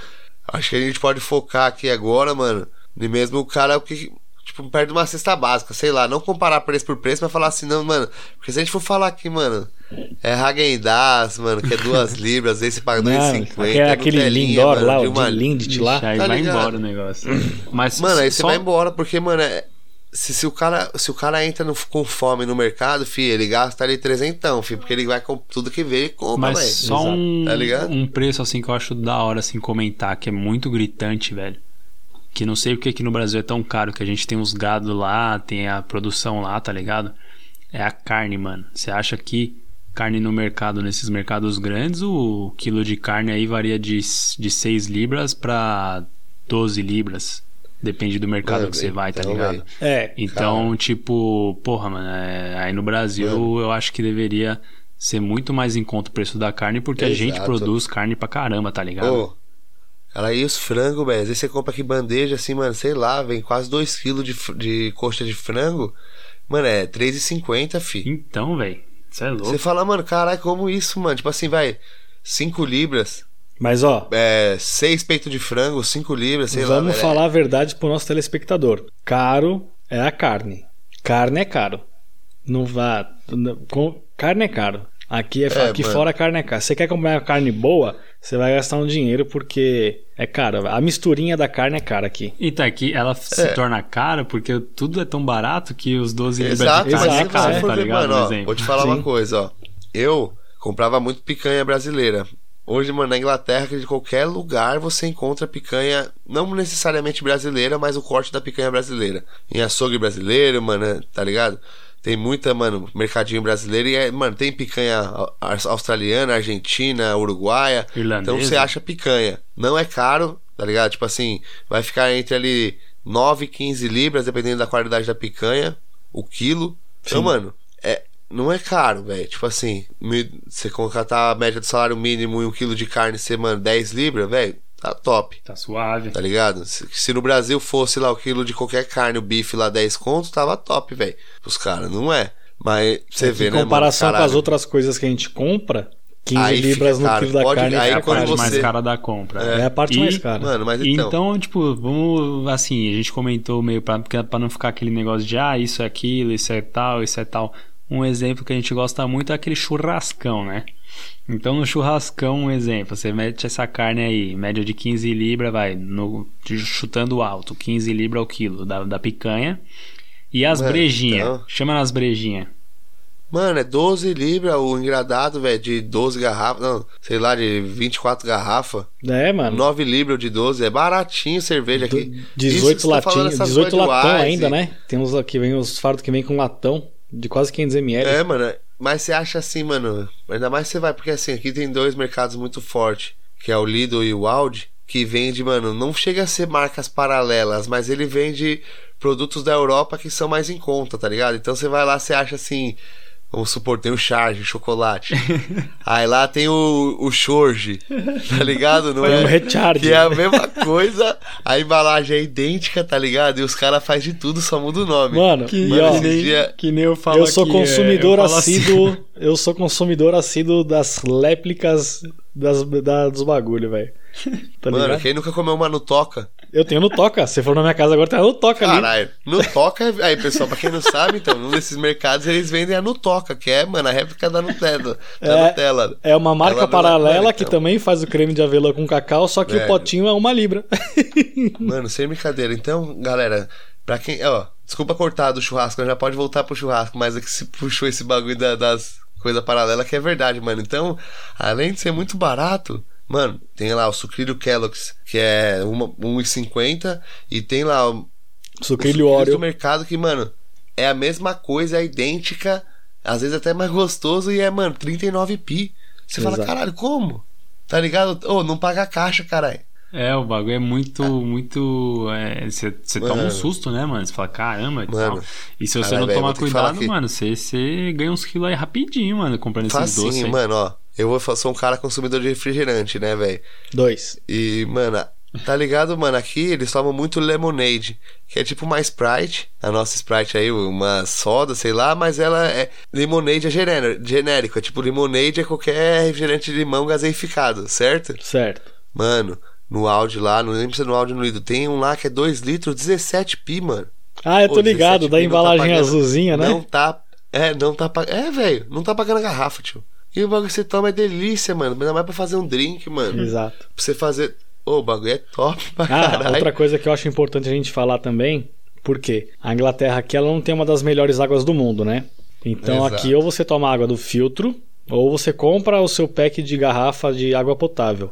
Acho que a gente pode focar aqui agora, mano. E mesmo o cara que. Tipo, perto de uma cesta básica, sei lá, não comparar preço por preço, mas falar assim, não, mano. Porque se a gente for falar aqui, mano, é Hagen-Dazs, mano, que é duas libras, aí você paga Não, 2,50. aquele, aquele Nutelinha, Lindor mano, lá, de o uma- de Lindt lá. Aí Tá vai ligado? embora o negócio. Mas Mano, aí você só- vai embora, porque, mano, é- se, se, o cara, se o cara entra no- com fome no mercado, fi, ele gasta ali trezentão, fi, porque ele vai com tudo que vê, ele compra, Mas velho. só um, Tá um preço assim que eu acho da hora assim comentar, que é muito gritante, velho. Que não sei porque aqui no Brasil é tão caro, que a gente tem os gado lá, tem a produção lá, tá ligado? É a carne, mano. Você acha que carne no mercado, nesses mercados grandes, o quilo de carne aí varia de, de 6 libras pra 12 libras. Depende do mercado Mano, que você vai, tá então, ligado? É, Então, tipo, porra, mano, é, aí no Brasil Mano. eu acho que deveria ser muito mais em conta o preço da carne, porque a gente Exato. produz carne pra caramba, tá ligado? Ô, cara, aí os frangos, velho. Às vezes você compra aqui bandeja, assim, mano, sei lá, vem quase 2kg de, de coxa de frango. Mano, é 3,50, fi. Então, velho, você é louco. Você fala, mano, caralho, como isso, mano? Tipo assim, vai, 5 libras, mas ó, é, 6 peitos de frango, 5 libras, sei lá. vamos velho. falar a verdade pro nosso telespectador. Caro é a carne. Carne é caro. Não vá. não- com- carne é caro. Aqui, é, É, aqui mano. fora a carne é cara. Você quer comprar uma carne boa, você vai gastar um dinheiro porque é caro. A misturinha da carne é cara aqui. E tá aqui, ela se É. torna cara porque tudo é tão barato que os 12 libras Exato, de mas carne se é for tá ligado? mano, ó, vou te falar Sim. uma coisa, ó. Eu comprava muito picanha brasileira. Hoje, mano, na Inglaterra, de qualquer lugar você encontra picanha, não necessariamente brasileira, mas o corte da picanha brasileira. Em açougue brasileiro, mano, tá ligado? Tem muita, mano, mercadinho brasileiro e, é, mano, tem picanha au- australiana, argentina, uruguaia. Irlandesa. Então você acha picanha. Não é caro, tá ligado? Tipo assim, vai ficar entre ali 9, 15 libras, dependendo da qualidade da picanha, o quilo. Então, Sim. mano, é, não é caro, velho. Tipo assim, você contratar a média do salário mínimo e um quilo de carne ser, mano, 10 libras, velho, tá top. Tá suave. Tá ligado? Se, se no Brasil fosse lá o quilo de qualquer carne, o bife lá 10 contos, tava top, velho. Os caras, não é. Mas você vê, em né? mano? comparação com as outras coisas que a gente compra, 15 Aí libras no quilo da Pode- carne aí É a parte caro. mais você- cara da compra. É a parte E- mais cara. Mano, mas então. Então, tipo, vamos assim, a gente comentou meio pra, pra não ficar aquele negócio de ah, isso é aquilo, isso é tal, isso é tal. Um exemplo que a gente gosta muito é aquele churrascão, né? Então no churrascão, um exemplo, você mete essa carne aí, média de 15 libras, vai, no, chutando alto, 15 libras ao quilo da, da picanha. E as Mano, brejinhas, então- chama nas brejinhas. Mano, é 12 libras o engradado, velho, de 12 garrafas. Não, sei lá, de 24 garrafas. É, mano. 9 libras de 12. É baratinho cerveja aqui. Do- Isso 18 você tá falando latinhos, essas 18 coisas de latão Wise. ainda, né? Tem uns aqui, vem os fardos que vem com latão de quase 500 ml. É, mano. Mas você acha assim, mano. Ainda mais você vai, porque assim, aqui tem dois mercados muito fortes, que é o Lidl e o Aldi, que vende, mano, não chega a ser marcas paralelas, mas ele vende produtos da Europa que são mais em conta, tá ligado? Então você vai lá, você acha assim. Vamos supor, tem o Charge, chocolate. Aí lá tem o, o Chorge, tá ligado? Não Tem é? um recharge. Que é a mesma coisa, a embalagem é idêntica, tá ligado? E os caras fazem de tudo, só muda o nome. Mano, Que, Mano, ó, nem, dia- que nem eu falo eu sou aqui, é, consumidor eu falo assim- assíduo. Eu sou consumidor assíduo das réplicas das, da- dos bagulho, velho. Tá Mano, quem nunca comeu uma no Toca? Eu tenho no Toca. Se for na minha casa agora, tem no Toca ali. Caralho, no Toca, é- aí pessoal, pra quem não sabe, então, num desses mercados eles vendem a Nutoca, que é, mano, a réplica da Nutella. Da É. Nutella. É uma marca Ela é- paralela mano, que então. também faz o creme de avelã com cacau, só que o Velho. potinho é uma libra. Mano, sem brincadeira. Então, galera, pra quem. Ó, desculpa cortar do churrasco, já pode voltar pro churrasco, mas é que se puxou esse bagulho da- das coisas paralelas que é verdade, mano. Então, além de ser muito barato. Mano, tem lá o sucrilho Kellogg's, que é uma- 1,50 e tem lá o Sucrilho Oreo. do mercado que, mano, é a mesma coisa, é idêntica, às vezes até mais gostoso e é, mano, 39 pi. Você fala, Exato. caralho, como? Tá ligado? Ô, não paga a caixa, caralho. É, o bagulho é muito, muito. Você toma um susto, né, mano? Você fala, caramba e Mano, tal. E se você caralho, não tomar cuidado, que- mano, você ganha uns quilos aí rapidinho, mano, comprando esses doces. Facinho, aí. mano, ó. Eu vou, sou um cara consumidor de refrigerante, né, velho? Dois. E, mano, tá ligado, mano? Aqui eles tomam muito lemonade, que é tipo uma Sprite, a nossa Sprite aí, uma soda, sei lá, mas ela é. Lemonade é gené- genérico, é tipo lemonade é qualquer refrigerante de limão gaseificado, certo? Certo. Mano, no áudio lá, não lembro se é no áudio no Lido, tem um lá que é 2 litros, 17 pi, mano. Ah, eu tô Pô, ligado, 17 da tá embalagem pagando- azulzinha, né? Não tá. É, não tá pagando. É, velho, não tá pagando a garrafa, tio. E o bagulho que você toma é delícia, mano. Ainda mais pra fazer um drink, mano. Exato. Pra você fazer. Ô, o bagulho é top pra Ah, caralho. outra coisa que eu acho importante a gente falar também, porque a Inglaterra aqui ela não tem uma das melhores águas do mundo, né? Então Exato. aqui ou você toma água do filtro, ou você compra o seu pack de garrafa de água potável.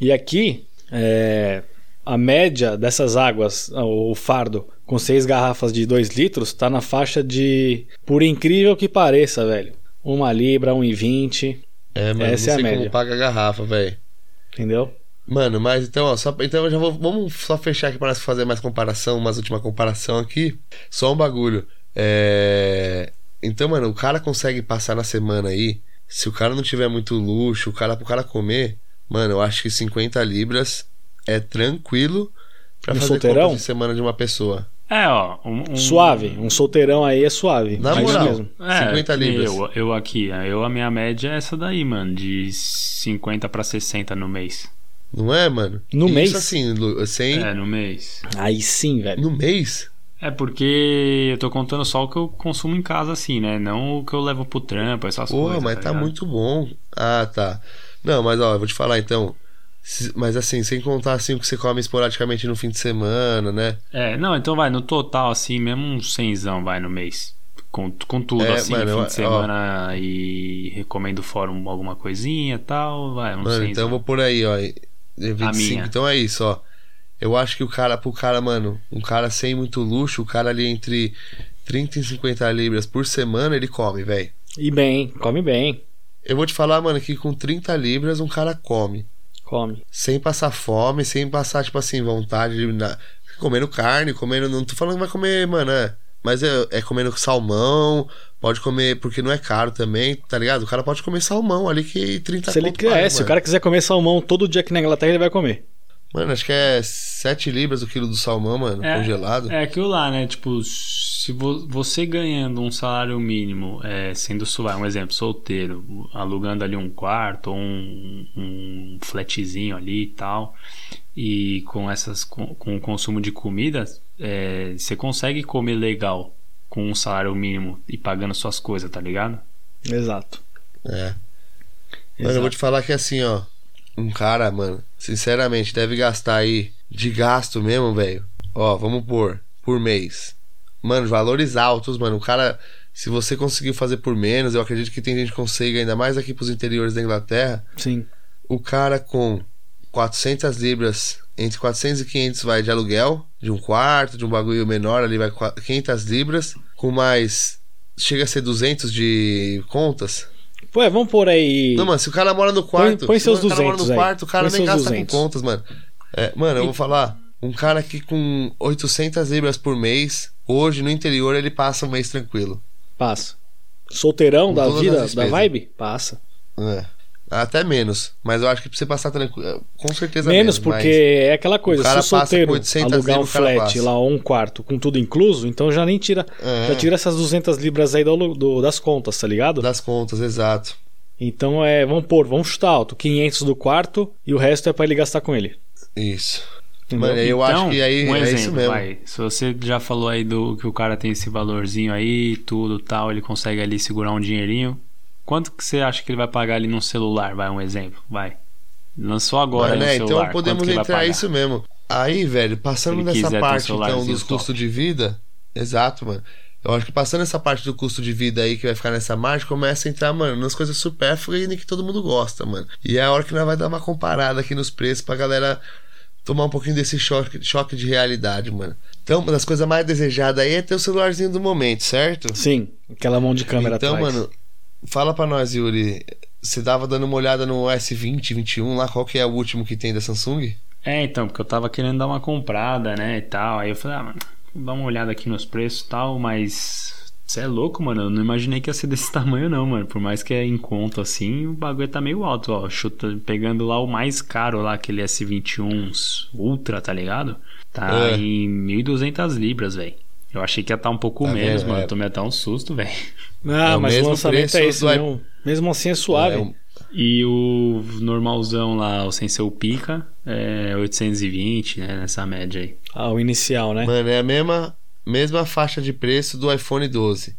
E aqui, é, a média dessas águas, o fardo, com seis garrafas de 2 litros, tá na faixa de, por incrível que pareça, velho, uma libra, 1,20, É, mano, Essa é a não sei média. como paga a garrafa, velho. entendeu? Mano, mas então, ó, só, então eu já vou. Vamos só fechar aqui nós fazer mais comparação, umas última comparação aqui. Só um bagulho. É. Então, mano, o cara consegue passar na semana aí. Se o cara não tiver muito luxo, o cara pro cara comer, mano, eu acho que 50 libras é tranquilo Um fazer solteirão? compra de semana de uma pessoa. É, ó. Um, um- Suave, um solteirão aí é suave. Na é moral. mesmo. É, 50 libras. Eu, eu aqui, eu a minha média é essa daí, mano, de 50 pra 60 no mês. Não é, mano? No Isso mês? assim, sem. É, no mês. Aí sim, velho. No mês? É porque eu tô contando só o que eu consumo em casa, assim, né? Não o que eu levo pro trampo, essas Porra, coisas. mas tá ligado? muito bom. Ah, tá. Não, mas ó, eu vou te falar então. Mas assim, sem contar assim o que você come esporadicamente no fim de semana, né? É, não, então vai, no total, assim, mesmo uns 100 vai no mês. Com, com tudo, É, assim, mano, fim de semana e recomendo fora um- alguma coisinha e tal, vai, uns Mano, 100. então eu vou por aí, ó. e- e 25. minha. Então é isso, ó. Eu acho que o cara, pro cara, mano, um cara sem muito luxo, o cara ali entre 30 e 50 libras por semana, ele come, velho. E bem, come bem. Eu vou te falar, mano, que com 30 libras um cara come. Come. Sem passar fome, sem passar, tipo assim, vontade de. na- comendo carne, comendo. Não tô falando que vai comer, mano, é. Mas é, é comendo salmão, pode comer, porque não é caro também, tá ligado? O cara pode comer salmão ali que 30 Se ele quiser, paga, se o cara quiser comer salmão todo dia aqui na Inglaterra, ele vai comer. Mano, acho que é 7 libras o quilo do salmão, mano, É, congelado. É aquilo lá, né? Tipo, se vo- você ganhando um salário mínimo, é, sendo suave, um exemplo, solteiro, alugando ali um quarto ou um, um flatzinho ali e tal, e com essas com, com o consumo de comida, é, você consegue comer legal com um salário mínimo e pagando suas coisas, tá ligado? Exato. É. Mano, eu vou te falar que assim, ó. Um cara, mano, sinceramente, deve gastar aí de gasto mesmo, velho. Ó, vamos pôr, por mês. Mano, valores altos, mano. O cara, se você conseguir fazer por menos, eu acredito que tem gente que consegue, ainda mais aqui pros interiores da Inglaterra. Sim. O cara com 400 libras, entre 400 e 500 vai de aluguel, de um quarto, de um bagulho menor, ali vai qua- 500 libras, com mais. Chega a ser 200 de contas. Pô, é, vamos pôr aí. Não, mano, se o cara mora no quarto. põe se seus o cara mora 200 no aí. quarto, o cara Põe nem gasta 200. com contas, mano. É, mano, eu vou falar. Um cara que com 800 libras por mês, hoje no interior ele passa um mês tranquilo. Passa. Solteirão Com da vida, da vibe? Passa. É. Até menos. Mas eu acho que pra você passar tranquilo. Com certeza Menos, menos. porque é aquela coisa, o cara se o passa solteiro com 800 alugar um flat passa. lá ou um quarto com tudo incluso, então já nem tira. É. Já tira essas 200 libras aí do, do- das contas, tá ligado? Das contas, exato. Então é, vamos pôr, vamos chutar alto, 500 do quarto e o resto é pra ele gastar com ele. Isso. Mano, eu acho que aí um é exemplo, isso mesmo. vai. Se você já falou aí do que o cara tem esse valorzinho aí, tudo tal, ele consegue ali segurar um dinheirinho. Quanto que você acha que ele vai pagar ali num celular? Vai, um exemplo, vai. Lançou agora Mano, aí é, no então celular. podemos ele vai entrar isso mesmo. Aí, velho, passando dessa quiser ter um parte então dos custos de vida, exato, mano. Eu acho que passando essa parte do custo de vida aí que vai ficar nessa margem, começa a entrar, mano, nas coisas supérfluas e que todo mundo gosta, mano. E é a hora que nós vai dar uma comparada aqui nos preços pra galera tomar um pouquinho desse choque, choque de realidade, mano. Então, uma das coisas mais desejadas aí é ter o celularzinho do momento, certo? Sim, aquela mão de câmera então, atrás. mano, fala pra nós, Yuri. Você tava dando uma olhada no S20, 21 lá, qual que é o último que tem da Samsung? É, então, porque eu tava querendo dar uma comprada, né, e tal. Aí eu falei, ah, mano, dar uma olhada aqui nos preços e tal, mas. Você é louco, mano. Eu não imaginei que ia ser desse tamanho, não, mano. Por mais que é em conta assim, o bagulho tá meio alto, ó. Chuta, pegando lá o mais caro lá, aquele S21 Ultra, tá ligado? Tá É. em 1.200 libras, velho. Eu achei que ia estar um pouco Tá menos, mano. É. Tomei até um susto, velho. Ah, É mas o mesmo lançamento é esse do i- mesmo. Mesmo assim é suave. É, um- E o normalzão lá, o sem ser o pica, é 820, né? Nessa média aí. Ah, o inicial, né? Mano, é a mesma, mesma faixa de preço do iPhone 12.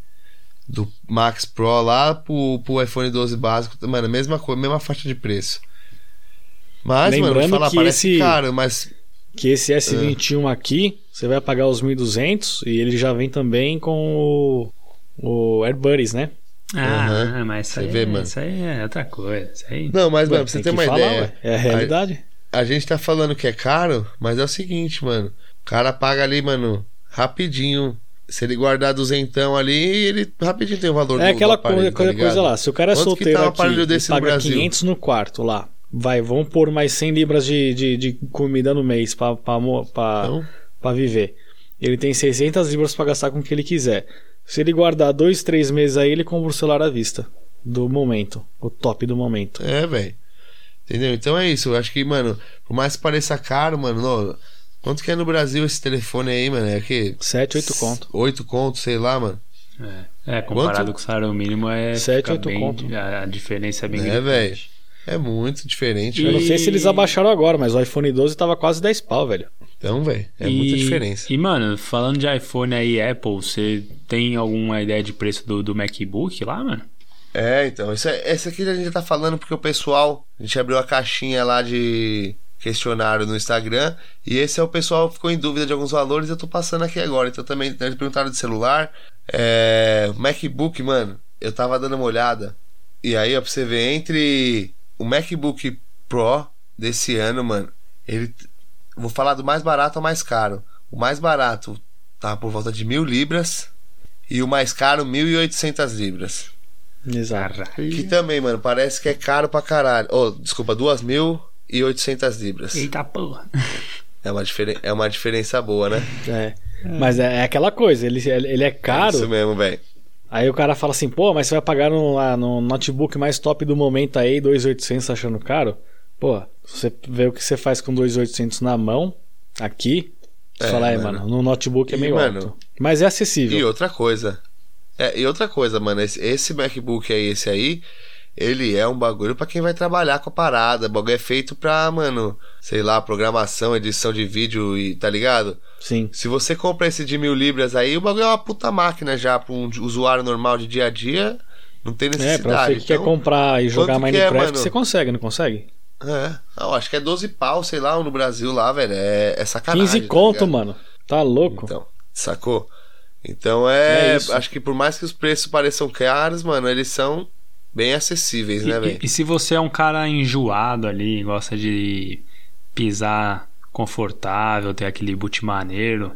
Do Max Pro lá pro, pro iPhone 12 básico. Mano, mesma coisa, mesma faixa de preço. Mas, mano, Lembrando vou falar, que parece esse- caro, mas. Que esse S21 aqui, você vai pagar os 1.200 e ele já vem também com o, o AirBuddies, né? Ah, Aham. mas isso Você aí, vê, mano. isso aí é outra coisa. Isso aí... Não, mas, mano, pra você tem ter uma falar, ideia. ué. É a realidade. A gente tá falando que é caro, mas é o seguinte, mano. O cara paga ali, mano, rapidinho. Se ele guardar duzentão ali, ele rapidinho tem o valor É do, aquela do aparelho, coisa, tá coisa, ligado? coisa lá. Se o cara é Quanto que solteiro tá um aqui e desse no paga Brasil? 500 no quarto lá, vai, vamos pôr mais 100 libras de, de, de comida no mês pra, Então, viver. Ele tem 600 libras pra gastar com o que ele quiser. Se ele guardar dois, três meses aí, ele compra o celular à vista. Do momento. O top do momento. é, velho. Entendeu? Então é isso. Eu acho que, mano, por mais que pareça caro, mano, não, quanto que é no Brasil esse telefone aí, mano? É que 7, 8 conto. 8 contos, sei lá, mano. É, é, comparado Quanto? com o salário mínimo é. Sete, fica oito bem- conto. A, a diferença é bem É, gritante. velho. É muito diferente, E- Eu não sei se eles abaixaram agora, mas o iPhone 12 tava quase 10 pau, velho. Então, velho, é E- muita diferença. E, mano, falando de iPhone aí, Apple, você tem alguma ideia de preço do, do MacBook lá, mano? É, então, isso é, esse aqui a gente já tá falando porque o pessoal, a gente abriu a caixinha lá de questionário no Instagram e esse é o pessoal que ficou em dúvida de alguns valores eu tô passando aqui agora. Então também eles perguntaram de celular, é, MacBook, mano, eu tava dando uma olhada e aí, ó, pra você ver, entre o MacBook Pro desse ano, mano, ele, vou falar do mais barato ao mais caro. O mais barato tá por volta de mil libras e o mais caro 1.800 libras. Exato. Que também, mano, parece que é caro pra caralho. Oh, desculpa, 2.800 libras. Eita porra. É uma, diferen... é uma diferença boa, né? É. Mas é, é aquela coisa, ele, ele é caro. É isso mesmo, velho. Aí o cara fala assim, pô, mas você vai pagar no, lá no notebook mais top do momento aí, 2.800 achando caro? Pô, você vê o que você faz com 2.800 na mão, aqui, você É, fala, aí, mano. mano, no notebook é E, meio mano, alto. Mas é acessível. E outra coisa. É, e outra coisa, mano, esse, esse MacBook aí, esse aí, ele é um bagulho pra quem vai trabalhar com a parada. O bagulho é feito pra, mano, sei lá, programação, edição de vídeo e tá ligado? Sim. Se você compra esse de mil libras aí, o bagulho é uma puta máquina já pra um usuário normal de dia a dia. Não tem É, necessidade. pra você que quer Então, comprar e jogar é, Minecraft, mano? você consegue, não consegue? É, eu acho que é 12 pau, sei lá, no Brasil lá, velho. É, é sacanagem. 15 tá conto, ligado? mano. Tá louco? Então, sacou? Então é, É acho que por mais que os preços pareçam caros, mano, eles são bem acessíveis, né, E, velho? e se você é um cara enjoado ali, gosta de pisar confortável, ter aquele boot maneiro,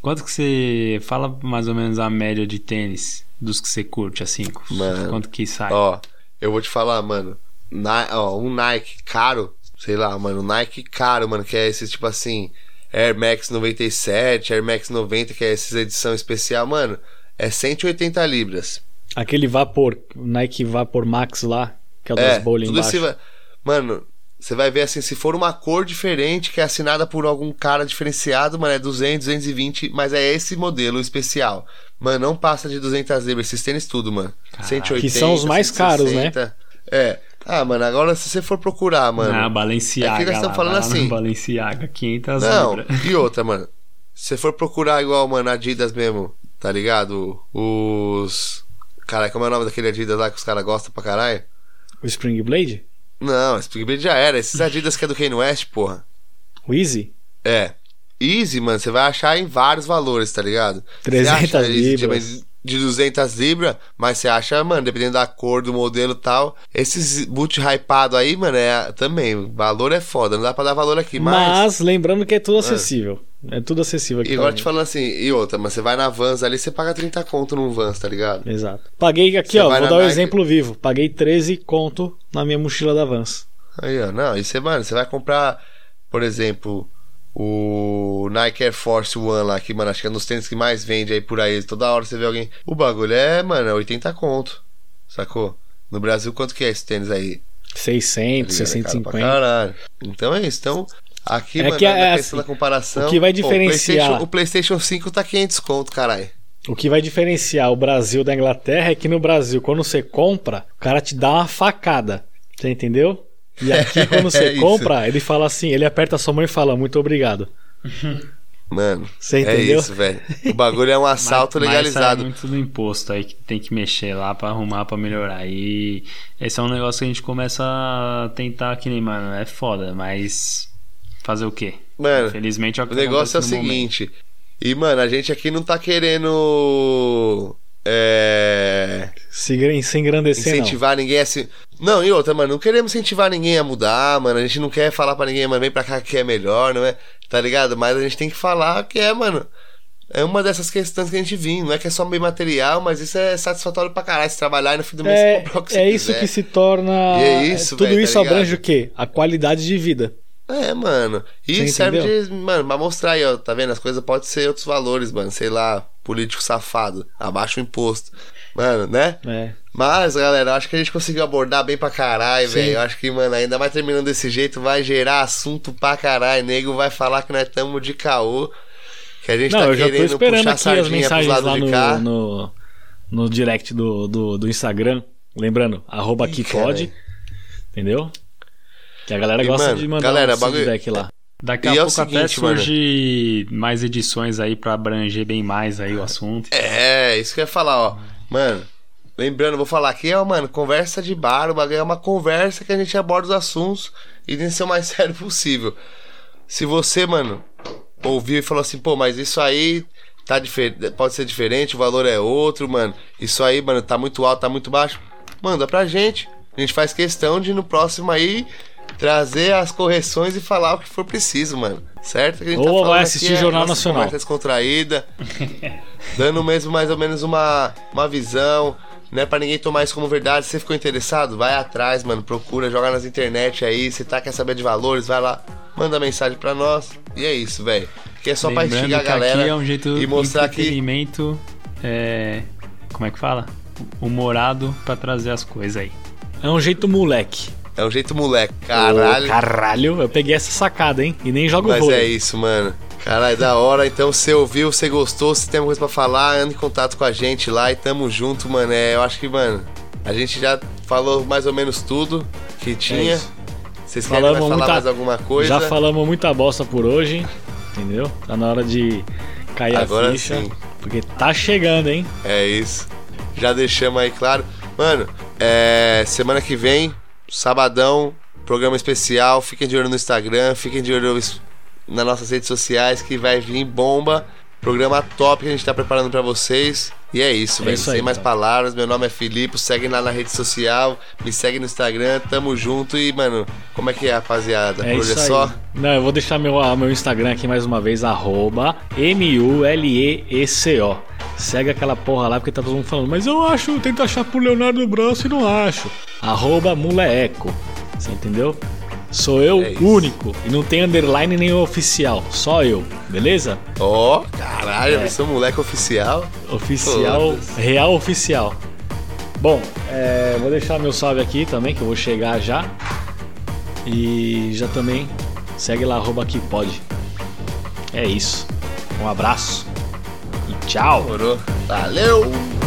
quanto que você fala mais ou menos a média de tênis dos que você curte assim? Mano, quanto que sai? Ó, eu vou te falar, mano. Ni- ó, um Nike caro, sei lá, mano, um Nike caro, mano, que é esse tipo assim, Air Max 97, Air Max 90, que é essa edição especial, mano, é 180 libras. Aquele Vapor, Nike Vapor Max lá, que é o das É, bolhas tudo embaixo. esse vai... Mano, você vai ver assim, se for uma cor diferente, que é assinada por algum cara diferenciado, mano, é 200, 220, mas é esse modelo especial. Mano, não passa de 200 libras, esses tênis tudo, mano. Caralho. 180, Que são os mais caros, né? 160. É. Ah, mano, agora se você for procurar, mano... Na Balenciaga. é que nós estamos lá, falando lá assim. Balenciaga, 500 Não, libras. e outra, mano. Se você for procurar igual, mano, Adidas mesmo, tá ligado? Os... Cara, como é o nome daquele Adidas lá que os caras gostam pra caralho? O Spring Blade? Não, Big Blade já era. Esses Adidas que é do Kanye West, porra. O Easy? É. Easy, mano, você vai achar em vários valores, tá ligado? 300 você acha Easy de- libras. De 200 libras, mas você acha, mano, dependendo da cor, do modelo e tal. Esses boot hypado aí, mano, é também. O valor é foda, não dá pra dar valor aqui, Mas... mas. lembrando que é tudo acessível. É tudo acessível aqui. E agora te falando assim, e outra, mas você vai na Vans ali, você paga 30 conto num Vans, tá ligado? Exato. Paguei aqui, Você ó, vou dar o Nike- exemplo vivo. Paguei 13 conto na minha mochila da Vans. Aí, ó, não, e você, mano, você vai comprar, por exemplo, o Nike Air Force One lá, que, mano, acho que é um dos tênis que mais vende aí por aí. Toda hora você vê alguém. O bagulho é, mano, é 80 conto. Sacou? No Brasil, quanto que é esse tênis aí? 600, Tá ligado? É caro pra 650. Caralho. Então é isso. Então, aqui, É mano, que é na assim, da comparação. o que vai pô, diferenciar- PlayStation- O PlayStation 5 tá 500 conto, caralho. O que vai diferenciar o Brasil da Inglaterra é que no Brasil, quando você compra, o cara te dá uma facada. Você entendeu? E aqui, quando você É compra, ele fala assim, ele aperta a sua mão e fala, muito obrigado. Mano, Você é entendeu? isso, velho. O bagulho é um assalto Mas- Mas sai legalizado. muito do imposto aí que tem que mexer lá pra arrumar, pra melhorar. E esse é um negócio que a gente começa a tentar que nem, mano, é foda, mas fazer o quê? Mano, Infelizmente é o que O negócio é o no momento. seguinte. E, mano, a gente aqui não tá querendo. É. Se, se engrandecer, não. Incentivar ninguém a se. Não, e outra, mano, não queremos incentivar ninguém a mudar, mano. A gente não quer falar pra ninguém, mano, vem pra cá que é melhor, não é? Tá ligado? Mas a gente tem que falar que é, mano. É uma dessas questões que a gente vive. Não é que é só bem material, mas isso é satisfatório pra caralho. Se trabalhar e no fim do mês você É, comprar o que você é isso quiser. que se torna. E é isso, Tudo tá isso ligado? abrange o quê? A qualidade de vida. É, mano. E serve de, mano, pra mostrar aí, ó, tá vendo? As coisas podem ser outros valores, mano. Sei lá, político safado, abaixa o imposto. Mano, né? É. Mas, galera, acho que a gente conseguiu abordar bem pra caralho, velho. Eu acho que, mano, ainda mais terminando desse jeito, vai gerar assunto pra caralho. Nego vai falar que nós estamos de caô. Que a gente Não, tá eu já tô querendo esperando puxar aqui as pros mensagens lados lá de cá. no, no, no direct do, do, do Instagram. Lembrando, arroba Ih, aqui pode. Entendeu? Que a galera E, gosta mano, de mandar galera, um bagulho- feedback lá. Daqui E a é o pouco até seguinte, mano. surge mais edições aí pra abranger bem mais aí o assunto. É, isso que eu ia falar, ó. Mano, lembrando, vou falar aqui, ó, mano, conversa de bar, o bagulho é uma conversa que a gente aborda os assuntos e tem que ser o mais sério possível. Se você, mano, ouviu e falou assim, pô, mas isso aí tá diferente, pode ser diferente, o valor é outro, mano. Isso aí, mano, tá muito alto, tá muito baixo. Manda pra gente. A gente faz questão de no próximo aí trazer as correções e falar o que for preciso, mano. Certo? Que a gente Ou vai falando assistir aqui é Jornal nossa Nacional. Conversa descontraída, dando mesmo mais ou menos uma, uma visão, Não é pra ninguém tomar isso como verdade. Se você ficou interessado, vai atrás, mano. Procura, joga nas internet aí. Se tá quer saber de valores, vai lá. Manda mensagem pra nós. E é isso, velho. Que é só pra Lembrando instigar a que galera aqui é um jeito e mostrar que. entretenimento, é, como é que fala? Humorado pra trazer as coisas aí. É um jeito moleque. É um jeito moleque. Caralho. Ô, caralho, eu peguei essa sacada, hein? E nem jogo Mas vôlei. é isso, mano. Caralho, da hora. Então, você ouviu, você gostou, se tem alguma coisa pra falar, anda em contato com a gente lá e tamo junto, mano. É, eu acho que, mano, a gente já falou mais ou menos tudo que tinha. isso. Vocês querem mais falar muita- mais alguma coisa? Já falamos muita bosta por hoje, entendeu? Tá na hora de cair Agora a ficha. sim. Porque tá chegando, hein? É isso. Já deixamos aí claro. Mano, é, semana que vem, sabadão, programa especial. Fiquem de olho no Instagram, fiquem de olho nas nossas redes sociais que vai vir bomba. Programa top que a gente tá preparando pra vocês. E é isso, É isso aí, Sem mais cara. palavras, meu nome é Filipe. Segue lá na rede social, me segue no Instagram, tamo junto. E, mano, como é que é, rapaziada? É Por hoje é só? Não, eu vou deixar meu, ah, meu Instagram aqui mais uma vez, arroba M-U-L-E-E-C-O. Segue aquela porra lá, porque tá todo mundo falando, mas eu acho, eu tento achar por Leonardo Braço e não acho. Arroba Muleeco. Você entendeu? Sou eu É único. E não tem underline nem oficial. Só eu, beleza? Ó, caralho, É. eu sou moleque oficial. Oficial, real oficial. Bom, é, vou deixar meu salve aqui também, que eu vou chegar já. E já também segue lá, arroba que pode. É isso. Um abraço e tchau. Valeu!